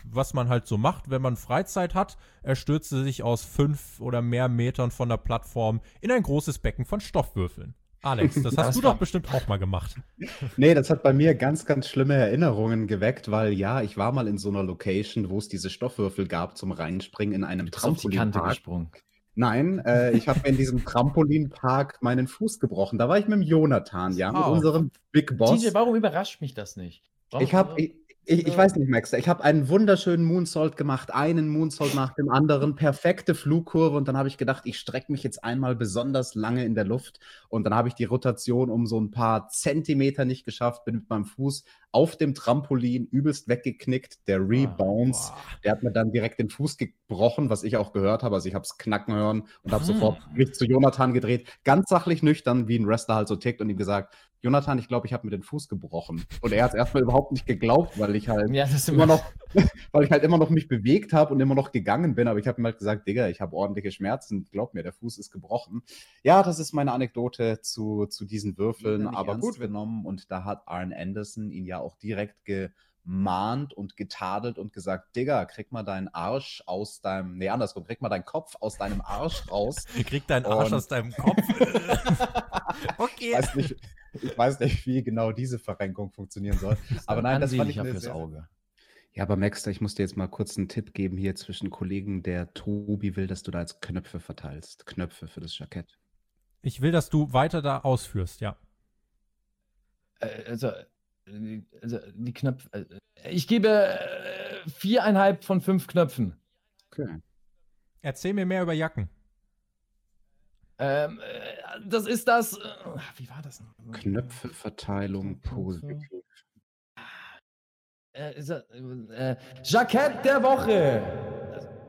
Was man halt so macht, wenn man Freizeit hat, er stürzte sich aus fünf oder mehr Metern von der Plattform in ein großes Becken von Stoffwürfeln. Alex, das hast Das du war- doch bestimmt auch mal gemacht. Nee, das hat bei mir ganz, ganz schlimme Erinnerungen geweckt, weil ja, ich war mal in so einer Location, wo es diese Stoffwürfel gab zum Reinspringen in einem Trampolinpark. gesprungen. Nein, äh, ich habe in diesem Trampolinpark meinen Fuß gebrochen. Da war ich mit dem Jonathan, ja, mit Wow. unserem Big Boss. TJ, warum überrascht mich das nicht? Warum- Ich habe, ich, ich, ich weiß nicht, Max, ich habe einen wunderschönen Moonsault gemacht, einen Moonsault nach dem anderen, perfekte Flugkurve. Und dann habe ich gedacht, ich strecke mich jetzt einmal besonders lange in der Luft. Und dann habe ich die Rotation um so ein paar Zentimeter nicht geschafft, bin mit meinem Fuß auf dem Trampolin übelst weggeknickt, der Rebounds, der hat mir dann direkt den Fuß gebrochen, was ich auch gehört habe, also ich habe es knacken hören und habe Hm. sofort mich zu Jonathan gedreht, ganz sachlich nüchtern, wie ein Wrestler halt so tickt und ihm gesagt, Jonathan, ich glaube, ich habe mir den Fuß gebrochen. Und er hat es erstmal überhaupt nicht geglaubt, weil ich halt Ja, immer immer noch, weil ich halt immer noch mich bewegt habe und immer noch gegangen bin. Aber ich habe ihm halt gesagt, Digga, ich habe ordentliche Schmerzen. Glaub mir, der Fuß ist gebrochen. Ja, das ist meine Anekdote zu, zu diesen Würfeln. Aber gut genommen. Und da hat Arn Anderson ihn ja auch direkt gemahnt und getadelt und gesagt, Digga, krieg mal deinen Arsch aus deinem, nee, andersrum, krieg mal deinen Kopf aus deinem Arsch raus. Krieg deinen Arsch Und- aus deinem Kopf. Ich okay. weiß, nicht, ich weiß nicht, wie genau diese Verrenkung funktionieren soll. Aber nein, das fand ich eine fürs Auge. Ja, aber Maxter, ich muss dir jetzt mal kurz einen Tipp geben hier zwischen Kollegen. Der Tobi will, dass du da jetzt Knöpfe verteilst. Knöpfe für das Jackett. Ich will, dass du weiter da ausführst, ja. Äh, Also, also die Knöpfe. äh, Ich gebe äh, viereinhalb von fünf Knöpfen. Okay. Erzähl mir mehr über Jacken. Ähm, äh, das ist das. Äh, wie war das? noch? Knöpfeverteilung positiv. Äh, ist das, äh, Jackett der Woche.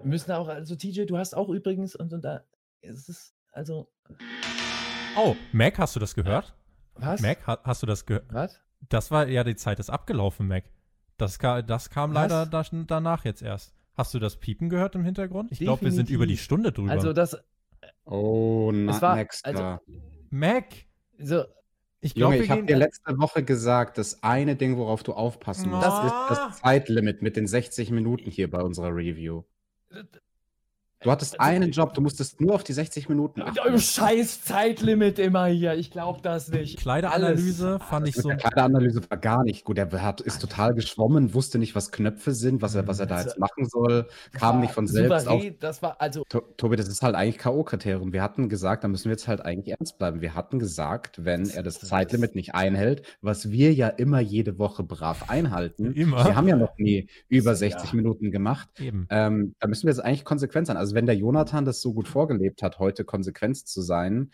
Wir müssen auch, also TJ, du hast auch übrigens und, und da ist es also. Oh, Mac, hast du das gehört? Was? Mac, ha hast du das gehört? Was? Das war ja die Zeit ist abgelaufen, Mac. Das, ka das kam Was? leider da danach jetzt erst. Hast du das Piepen gehört im Hintergrund? Ich glaube, wir sind über die. Stunde drüber. Also das. Oh, na, Es war- also- Mac, So, ich glaube, ich habe dir letzte Woche gesagt, das eine Ding, worauf du aufpassen musst, Ah. ist das Zeitlimit mit den 60 Minuten hier bei unserer Review. Du hattest einen Job, du musstest nur auf die 60 Minuten achten. scheiß Zeitlimit immer hier. Ich glaube das nicht. Kleideranalyse fand ich so. der Kleideranalyse war gar nicht gut. Er hat, ist total geschwommen, wusste nicht, was Knöpfe sind, was er, was er da jetzt machen soll, kam nicht von selbst auf. Das war also. To- Tobi, das ist halt eigentlich K.O.-Kriterium. Wir hatten gesagt, da müssen wir jetzt halt eigentlich ernst bleiben. Wir hatten gesagt, wenn er das Zeitlimit nicht einhält, was wir ja immer jede Woche brav einhalten. Immer. Wir haben ja noch nie über Ja. 60 Minuten gemacht. Eben. Ähm, da müssen wir jetzt eigentlich konsequent sein. Also wenn der Jonathan das so gut vorgelebt hat, heute konsequent zu sein,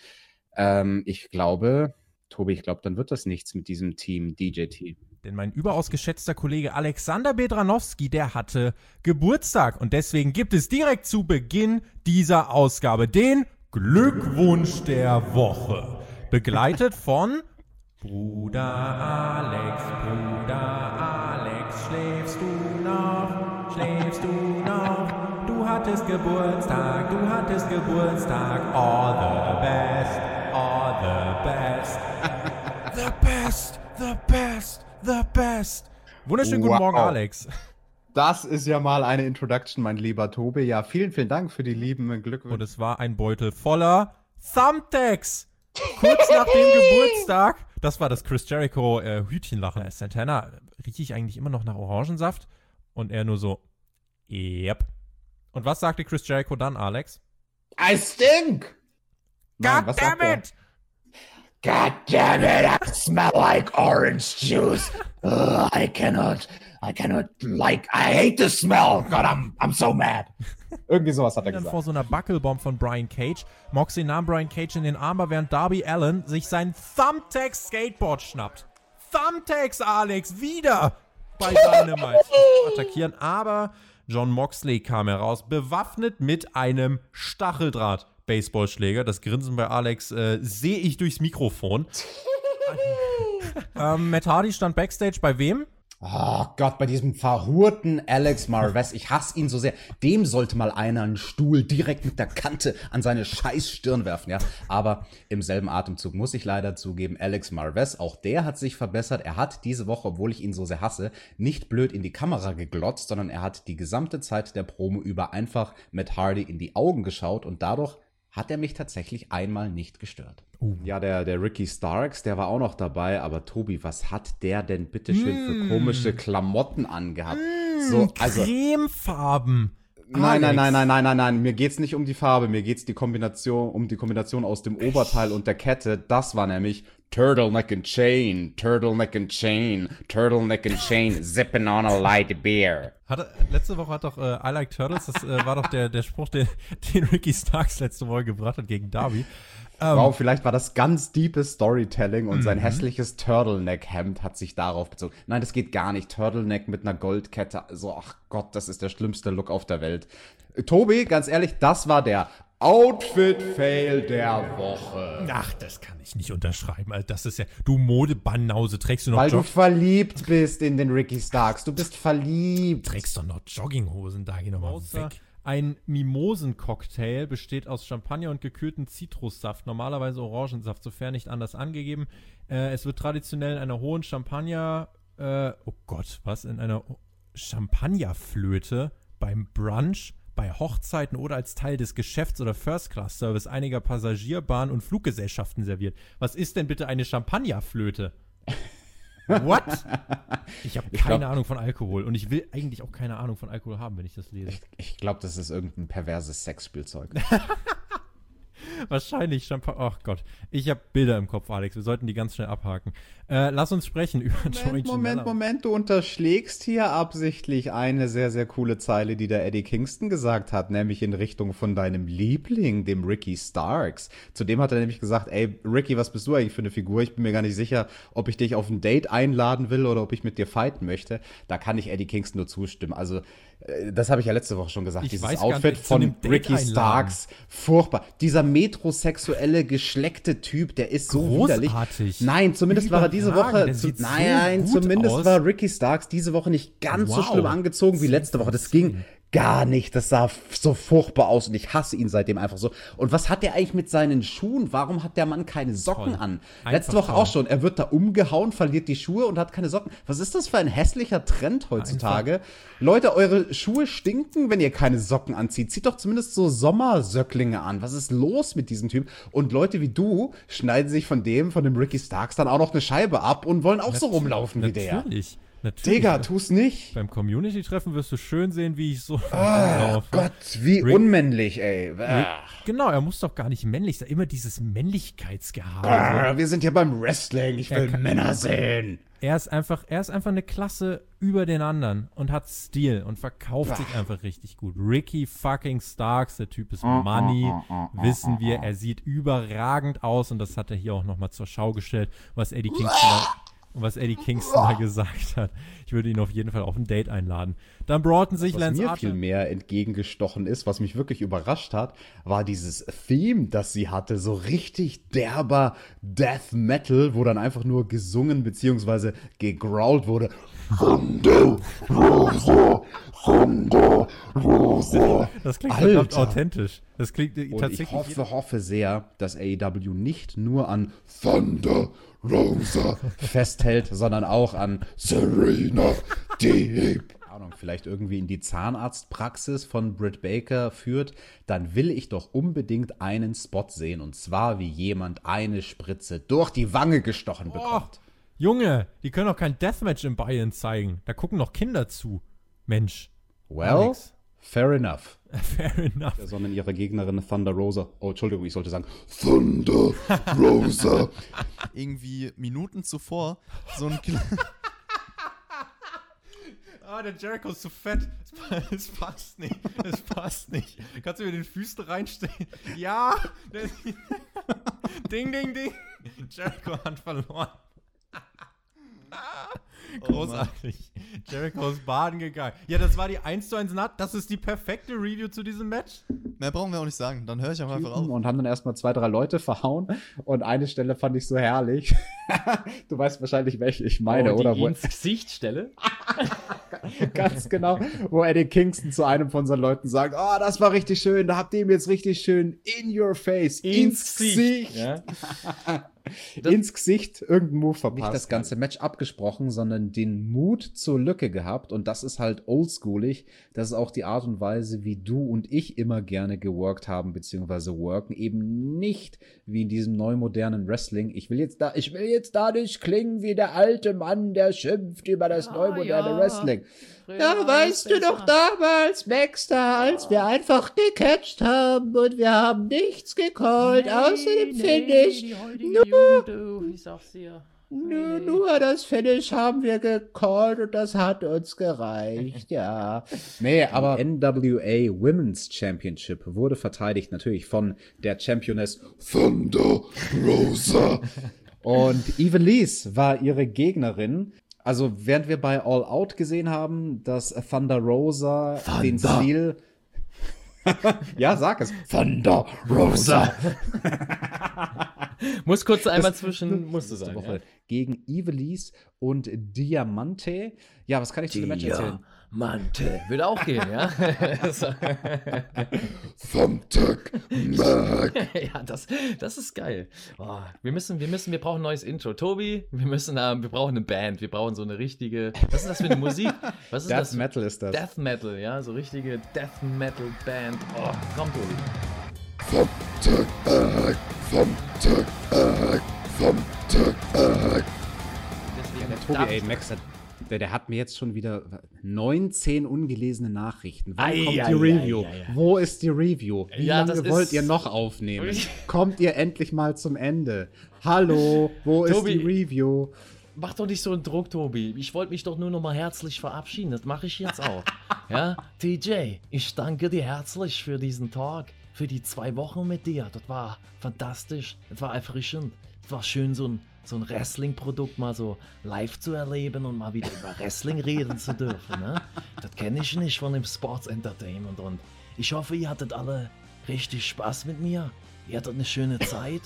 ähm, ich glaube, Tobi, ich glaube, dann wird das nichts mit diesem Team, DJ-Team. Denn mein überaus geschätzter Kollege Alexander Bedranowski, der hatte Geburtstag. Und deswegen gibt es direkt zu Beginn dieser Ausgabe den Glückwunsch der Woche. Begleitet von Bruder Alex, Bruder Alex, schläfst du noch? Schläfst du noch? Du hattest Geburtstag, du hattest Geburtstag. All the best, all the best. The best, the best, the best. Wunderschönen guten Wow. Morgen, Alex. Das ist ja mal eine Introduction, mein lieber Tobi. Ja, vielen, vielen Dank für die lieben Glückwünsche. Und es war ein Beutel voller Thumbtacks. kurz nach dem Geburtstag, das war das Chris Jericho äh, Hütchenlachen. Äh, Santana, rieche ich eigentlich immer noch nach Orangensaft? Und er nur so, yep. Und was sagte Chris Jericho dann, Alex? I stink! Nein, was sagt er? God damn it, I smell like orange juice. Ugh, I cannot, I cannot like, I hate the smell. God, I'm, I'm so mad. Irgendwie sowas hat er dann gesagt. vor so einer Buckelbomb von Brian Cage. Moxley nahm Brian Cage in den Arm, während Darby Allen sich sein Thumbtack Skateboard schnappt. Thumbtacks, Alex, wieder bei Dynamite attackieren. Aber John Moxley kam heraus, bewaffnet mit einem Stacheldraht. Baseballschläger. Das Grinsen bei Alex äh, sehe ich durchs Mikrofon. ähm, Matt Hardy stand backstage bei wem? Oh Gott, bei diesem verhurten Alex Marvez, ich hasse ihn so sehr. Dem sollte mal einer einen Stuhl direkt mit der Kante an seine scheiß Stirn werfen, ja. Aber im selben Atemzug muss ich leider zugeben, Alex Marvez, auch der hat sich verbessert. Er hat diese Woche, obwohl ich ihn so sehr hasse, nicht blöd in die Kamera geglotzt, sondern er hat die gesamte Zeit der Promo über einfach Matt Hardy in die Augen geschaut und dadurch hat er mich tatsächlich einmal nicht gestört. Ja, der, der Ricky Starks, der war auch noch dabei, aber Tobi, was hat der denn bitteschön Mm. für komische Klamotten angehabt? so, also. Cremefarben. Nein, nein, nein, nein, nein, nein, nein. Mir geht's nicht um die Farbe, mir geht's die Kombination, um die Kombination aus dem Oberteil und der Kette. Das war nämlich Turtleneck and Chain, Turtleneck and Chain, Turtleneck and Chain, sipping on a light beer. Hatte, letzte Woche hat doch äh, I Like Turtles, das äh, war doch der, der Spruch, den, den Ricky Starks letzte Woche gebracht hat gegen Darby. Ähm, Wow, vielleicht war das ganz deepes Storytelling und sein Mhm. hässliches Turtleneck-Hemd hat sich darauf bezogen. Nein, das geht gar nicht. Turtleneck mit einer Goldkette. Also, ach Gott, das ist der schlimmste Look auf der Welt. Äh, Tobi, ganz ehrlich, das war der Outfit-Fail der Woche. Ach, das kann ich nicht unterschreiben. Also das ist ja, du Modebannause, trägst du noch Weil du Jog verliebt bist in den Ricky Starks. Du bist verliebt. trägst doch noch Jogginghosen, da geh nochmal weg. Ein Mimosencocktail besteht aus Champagner und gekühlten Zitrussaft, normalerweise Orangensaft, sofern nicht anders angegeben. Äh, es wird traditionell in einer hohen Champagner, äh, oh Gott, was, in einer Champagnerflöte beim Brunch, bei Hochzeiten oder als Teil des Geschäfts- oder First-Class-Service einiger Passagierbahnen und Fluggesellschaften serviert. Was ist denn bitte eine Champagnerflöte? What? Ich habe Ich keine glaub- Ahnung von Alkohol und ich will eigentlich auch keine Ahnung von Alkohol haben, wenn ich das lese. Ich glaube, das ist irgendein perverses Sexspielzeug. Wahrscheinlich Champagner. Ach Gott, ich habe Bilder im Kopf, Alex. Wir sollten die ganz schnell abhaken. Äh, lass uns sprechen über Joey Moment, Moment. Moment, du unterschlägst hier absichtlich eine sehr, sehr coole Zeile, die der Eddie Kingston gesagt hat, nämlich in Richtung von deinem Liebling, dem Ricky Starks. Zudem hat er nämlich gesagt, ey, Ricky, was bist du eigentlich für eine Figur? Ich bin mir gar nicht sicher, ob ich dich auf ein Date einladen will oder ob ich mit dir fighten möchte. Da kann ich Eddie Kingston nur zustimmen. Also, das habe ich ja letzte Woche schon gesagt. Ich Dieses Outfit von Ricky. Starks, furchtbar. Dieser metrosexuelle, geschleckte Typ, der ist so widerlich. Großartig. Nein, zumindest war er diese Woche zu, sieht so Nein, zumindest aus. war Ricky Starks diese Woche nicht ganz so Wow. schlimm angezogen wie letzte Woche. Das ging gar nicht. Das sah so furchtbar aus und ich hasse ihn seitdem einfach so. Und was hat er eigentlich mit seinen Schuhen? Warum hat der Mann keine Socken Toll. an? Einfach letzte Woche toll. auch schon. Er wird da umgehauen, verliert die Schuhe und hat keine Socken. Was ist das für ein hässlicher Trend heutzutage? Leute, eure Schuhe stinken, wenn ihr keine Socken anzieht. Zieht doch zumindest so Sommersöcklinge an. Was ist los mit diesem Typ? Und Leute wie du schneiden sich von dem, von dem Ricky Starks dann auch noch eine Scheibe ab und wollen auch so rumlaufen wie der. Natürlich. Natürlich. Digga, tu's nicht. Beim Community-Treffen wirst du schön sehen, wie ich so Ah, laufe. Gott, wie Rick- unmännlich, ey. Ah. genau, er muss doch gar nicht männlich sein. Immer dieses Männlichkeitsgehabe. Ah, wir sind hier beim Wrestling. Ich will kann- Männer sehen. Er ist einfach, er ist einfach eine Klasse über den anderen und hat Stil und verkauft sich einfach richtig gut. Ricky fucking Starks, der Typ ist Money, wissen wir. Er sieht überragend aus und das hat er hier auch nochmal zur Schau gestellt, was Eddie Kingston, da, was Eddie Kingston da gesagt hat. Ich würde ihn auf jeden Fall auf ein Date einladen. Dann broughten sich Was Lance mir Archer. viel mehr entgegengestochen ist, was mich wirklich überrascht hat, war dieses Theme, das sie hatte. So richtig derber Death Metal, wo dann einfach nur gesungen bzw. gegrowlt wurde. Thunder, Rosa, Thunder, Rosa. Das klingt verdammt Alter. authentisch. Das klingt äh, Und tatsächlich. ich hoffe, hoffe sehr, dass AEW nicht nur an Thunder Rosa festhält, sondern auch an Serena Deep. Ahnung. vielleicht irgendwie in die Zahnarztpraxis von Britt Baker führt, dann will ich doch unbedingt einen Spot sehen. Und zwar, wie jemand eine Spritze durch die Wange gestochen Oh, bekommt. Junge, die können doch kein Deathmatch im Bayern zeigen. Da gucken doch Kinder zu. Mensch. Well, Alex. fair enough. Fair enough. Sondern ihre Gegnerin Thunder Rosa. Oh, Entschuldigung, ich sollte sagen Thunder Rosa. Irgendwie Minuten zuvor so ein Ah, der Jericho ist zu fett. Es passt nicht. Es passt nicht. Kannst du mir den Füßen reinstellen? Ja. Der- ding, ding, ding. Jericho hat verloren. Großartig. Jericho ist baden gegangen. Ja, das war die 1 zu 1 Nut. Das ist die perfekte Review zu diesem Match. Mehr brauchen wir auch nicht sagen. Dann höre ich auch einfach auf. und haben dann erstmal zwei, drei Leute verhauen. Und eine Stelle fand ich so herrlich. du weißt wahrscheinlich, welche ich meine, oh, die oder? Wo, ins Gesicht stelle. ganz genau, wo Eddie Kingston zu einem von seinen Leuten sagt, oh, das war richtig schön, da habt ihr ihm jetzt richtig schön in your face, ins, Gesicht. Ja. ins Gesicht irgendeinen Move verpasst. Nicht das ganze Match abgesprochen, sondern den Mut zur Lücke gehabt und das ist halt oldschoolig. Das ist auch die Art und Weise, wie du und ich immer gerne geworkt haben, beziehungsweise worken. Eben nicht wie in diesem neumodernen Wrestling. Ich will jetzt da, ich will jetzt da nicht klingen wie der alte Mann, der schimpft über das neumoderne ja. Wrestling. Ja, weißt du doch damals, Baxter, als wir einfach gecatcht haben und wir haben nichts gecallt, außerdem Finish. Nur, Ich sag's dir. nur, nur das Finish haben wir gecallt und das hat uns gereicht, ja. Nee, aber NWA Women's Championship wurde verteidigt natürlich von der Championess Thunder Rosa. Und Evelise war ihre Gegnerin. Also während wir bei All Out gesehen haben, dass Thunder Rosa den Thunder. Stil ja, sag es. Thunder Rosa. Muss kurz einmal Das- zwischen, musst du letzte sagen. Woche Ja. Gegen Evelise und Diamante. Ja, was kann ich zu dem Match erzählen? Diamante. Würde auch gehen, ja? Thumbtack Mac. ja, das, das ist geil. Oh, wir müssen, wir müssen, wir brauchen ein neues Intro. Tobi, wir müssen, ähm, wir brauchen eine Band. Wir brauchen so eine richtige, was ist das für eine Musik? Was ist Death das? Metal ist das. Death Metal, ja, so richtige Death Metal Band. Oh, komm, Tobi. Mac. Thumbtack Mac. Thumbtack Mac. Deswegen Der Tobi, ey, Max, hat- der, der hat mir jetzt schon wieder 19 ungelesene Nachrichten. Wann Ei, kommt ei, die Review? ei. Wo ist die Review? Wie Ja, lange wollt ihr noch aufnehmen? kommt ihr endlich mal zum Ende? Hallo, wo Tobi. ist die Review? Mach doch nicht so einen Druck, Tobi. Ich wollte mich doch nur noch mal herzlich verabschieden. Das mache ich jetzt auch. ja, TJ, ich danke dir herzlich für diesen Tag, für die zwei Wochen mit dir. Das war fantastisch. Das war erfrischend. Das war schön, so ein, so ein Wrestling-Produkt mal so live zu erleben und mal wieder über Wrestling reden zu dürfen. Ne? Das kenne ich nicht von dem Sports Entertainment. Und ich hoffe, ihr hattet alle richtig Spaß mit mir. Ihr hattet eine schöne Zeit.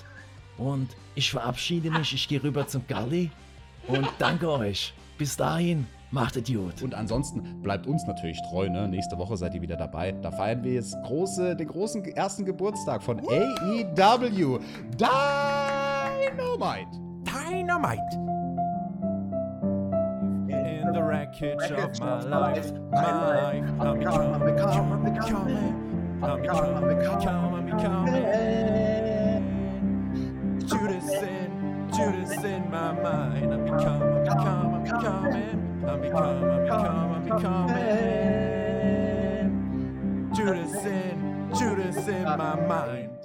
Und ich verabschiede mich. Ich gehe rüber zum Galli. Und danke euch. Bis dahin, macht es gut. Und ansonsten bleibt uns natürlich treu, ne? Nächste Woche seid ihr wieder dabei. Da feiern wir jetzt große, den großen ersten Geburtstag von AEW. Dynamite! Dynamite! In the wreckage of my life, my life, I'm becoming, I'm becoming, I'm becoming, I'm becoming, I'm becoming. Judas in, Judas in my mind, I'm becoming, I'm becoming, I'm becoming, I'm becoming, I'm becoming, becoming. Judas in, Judas in my mind.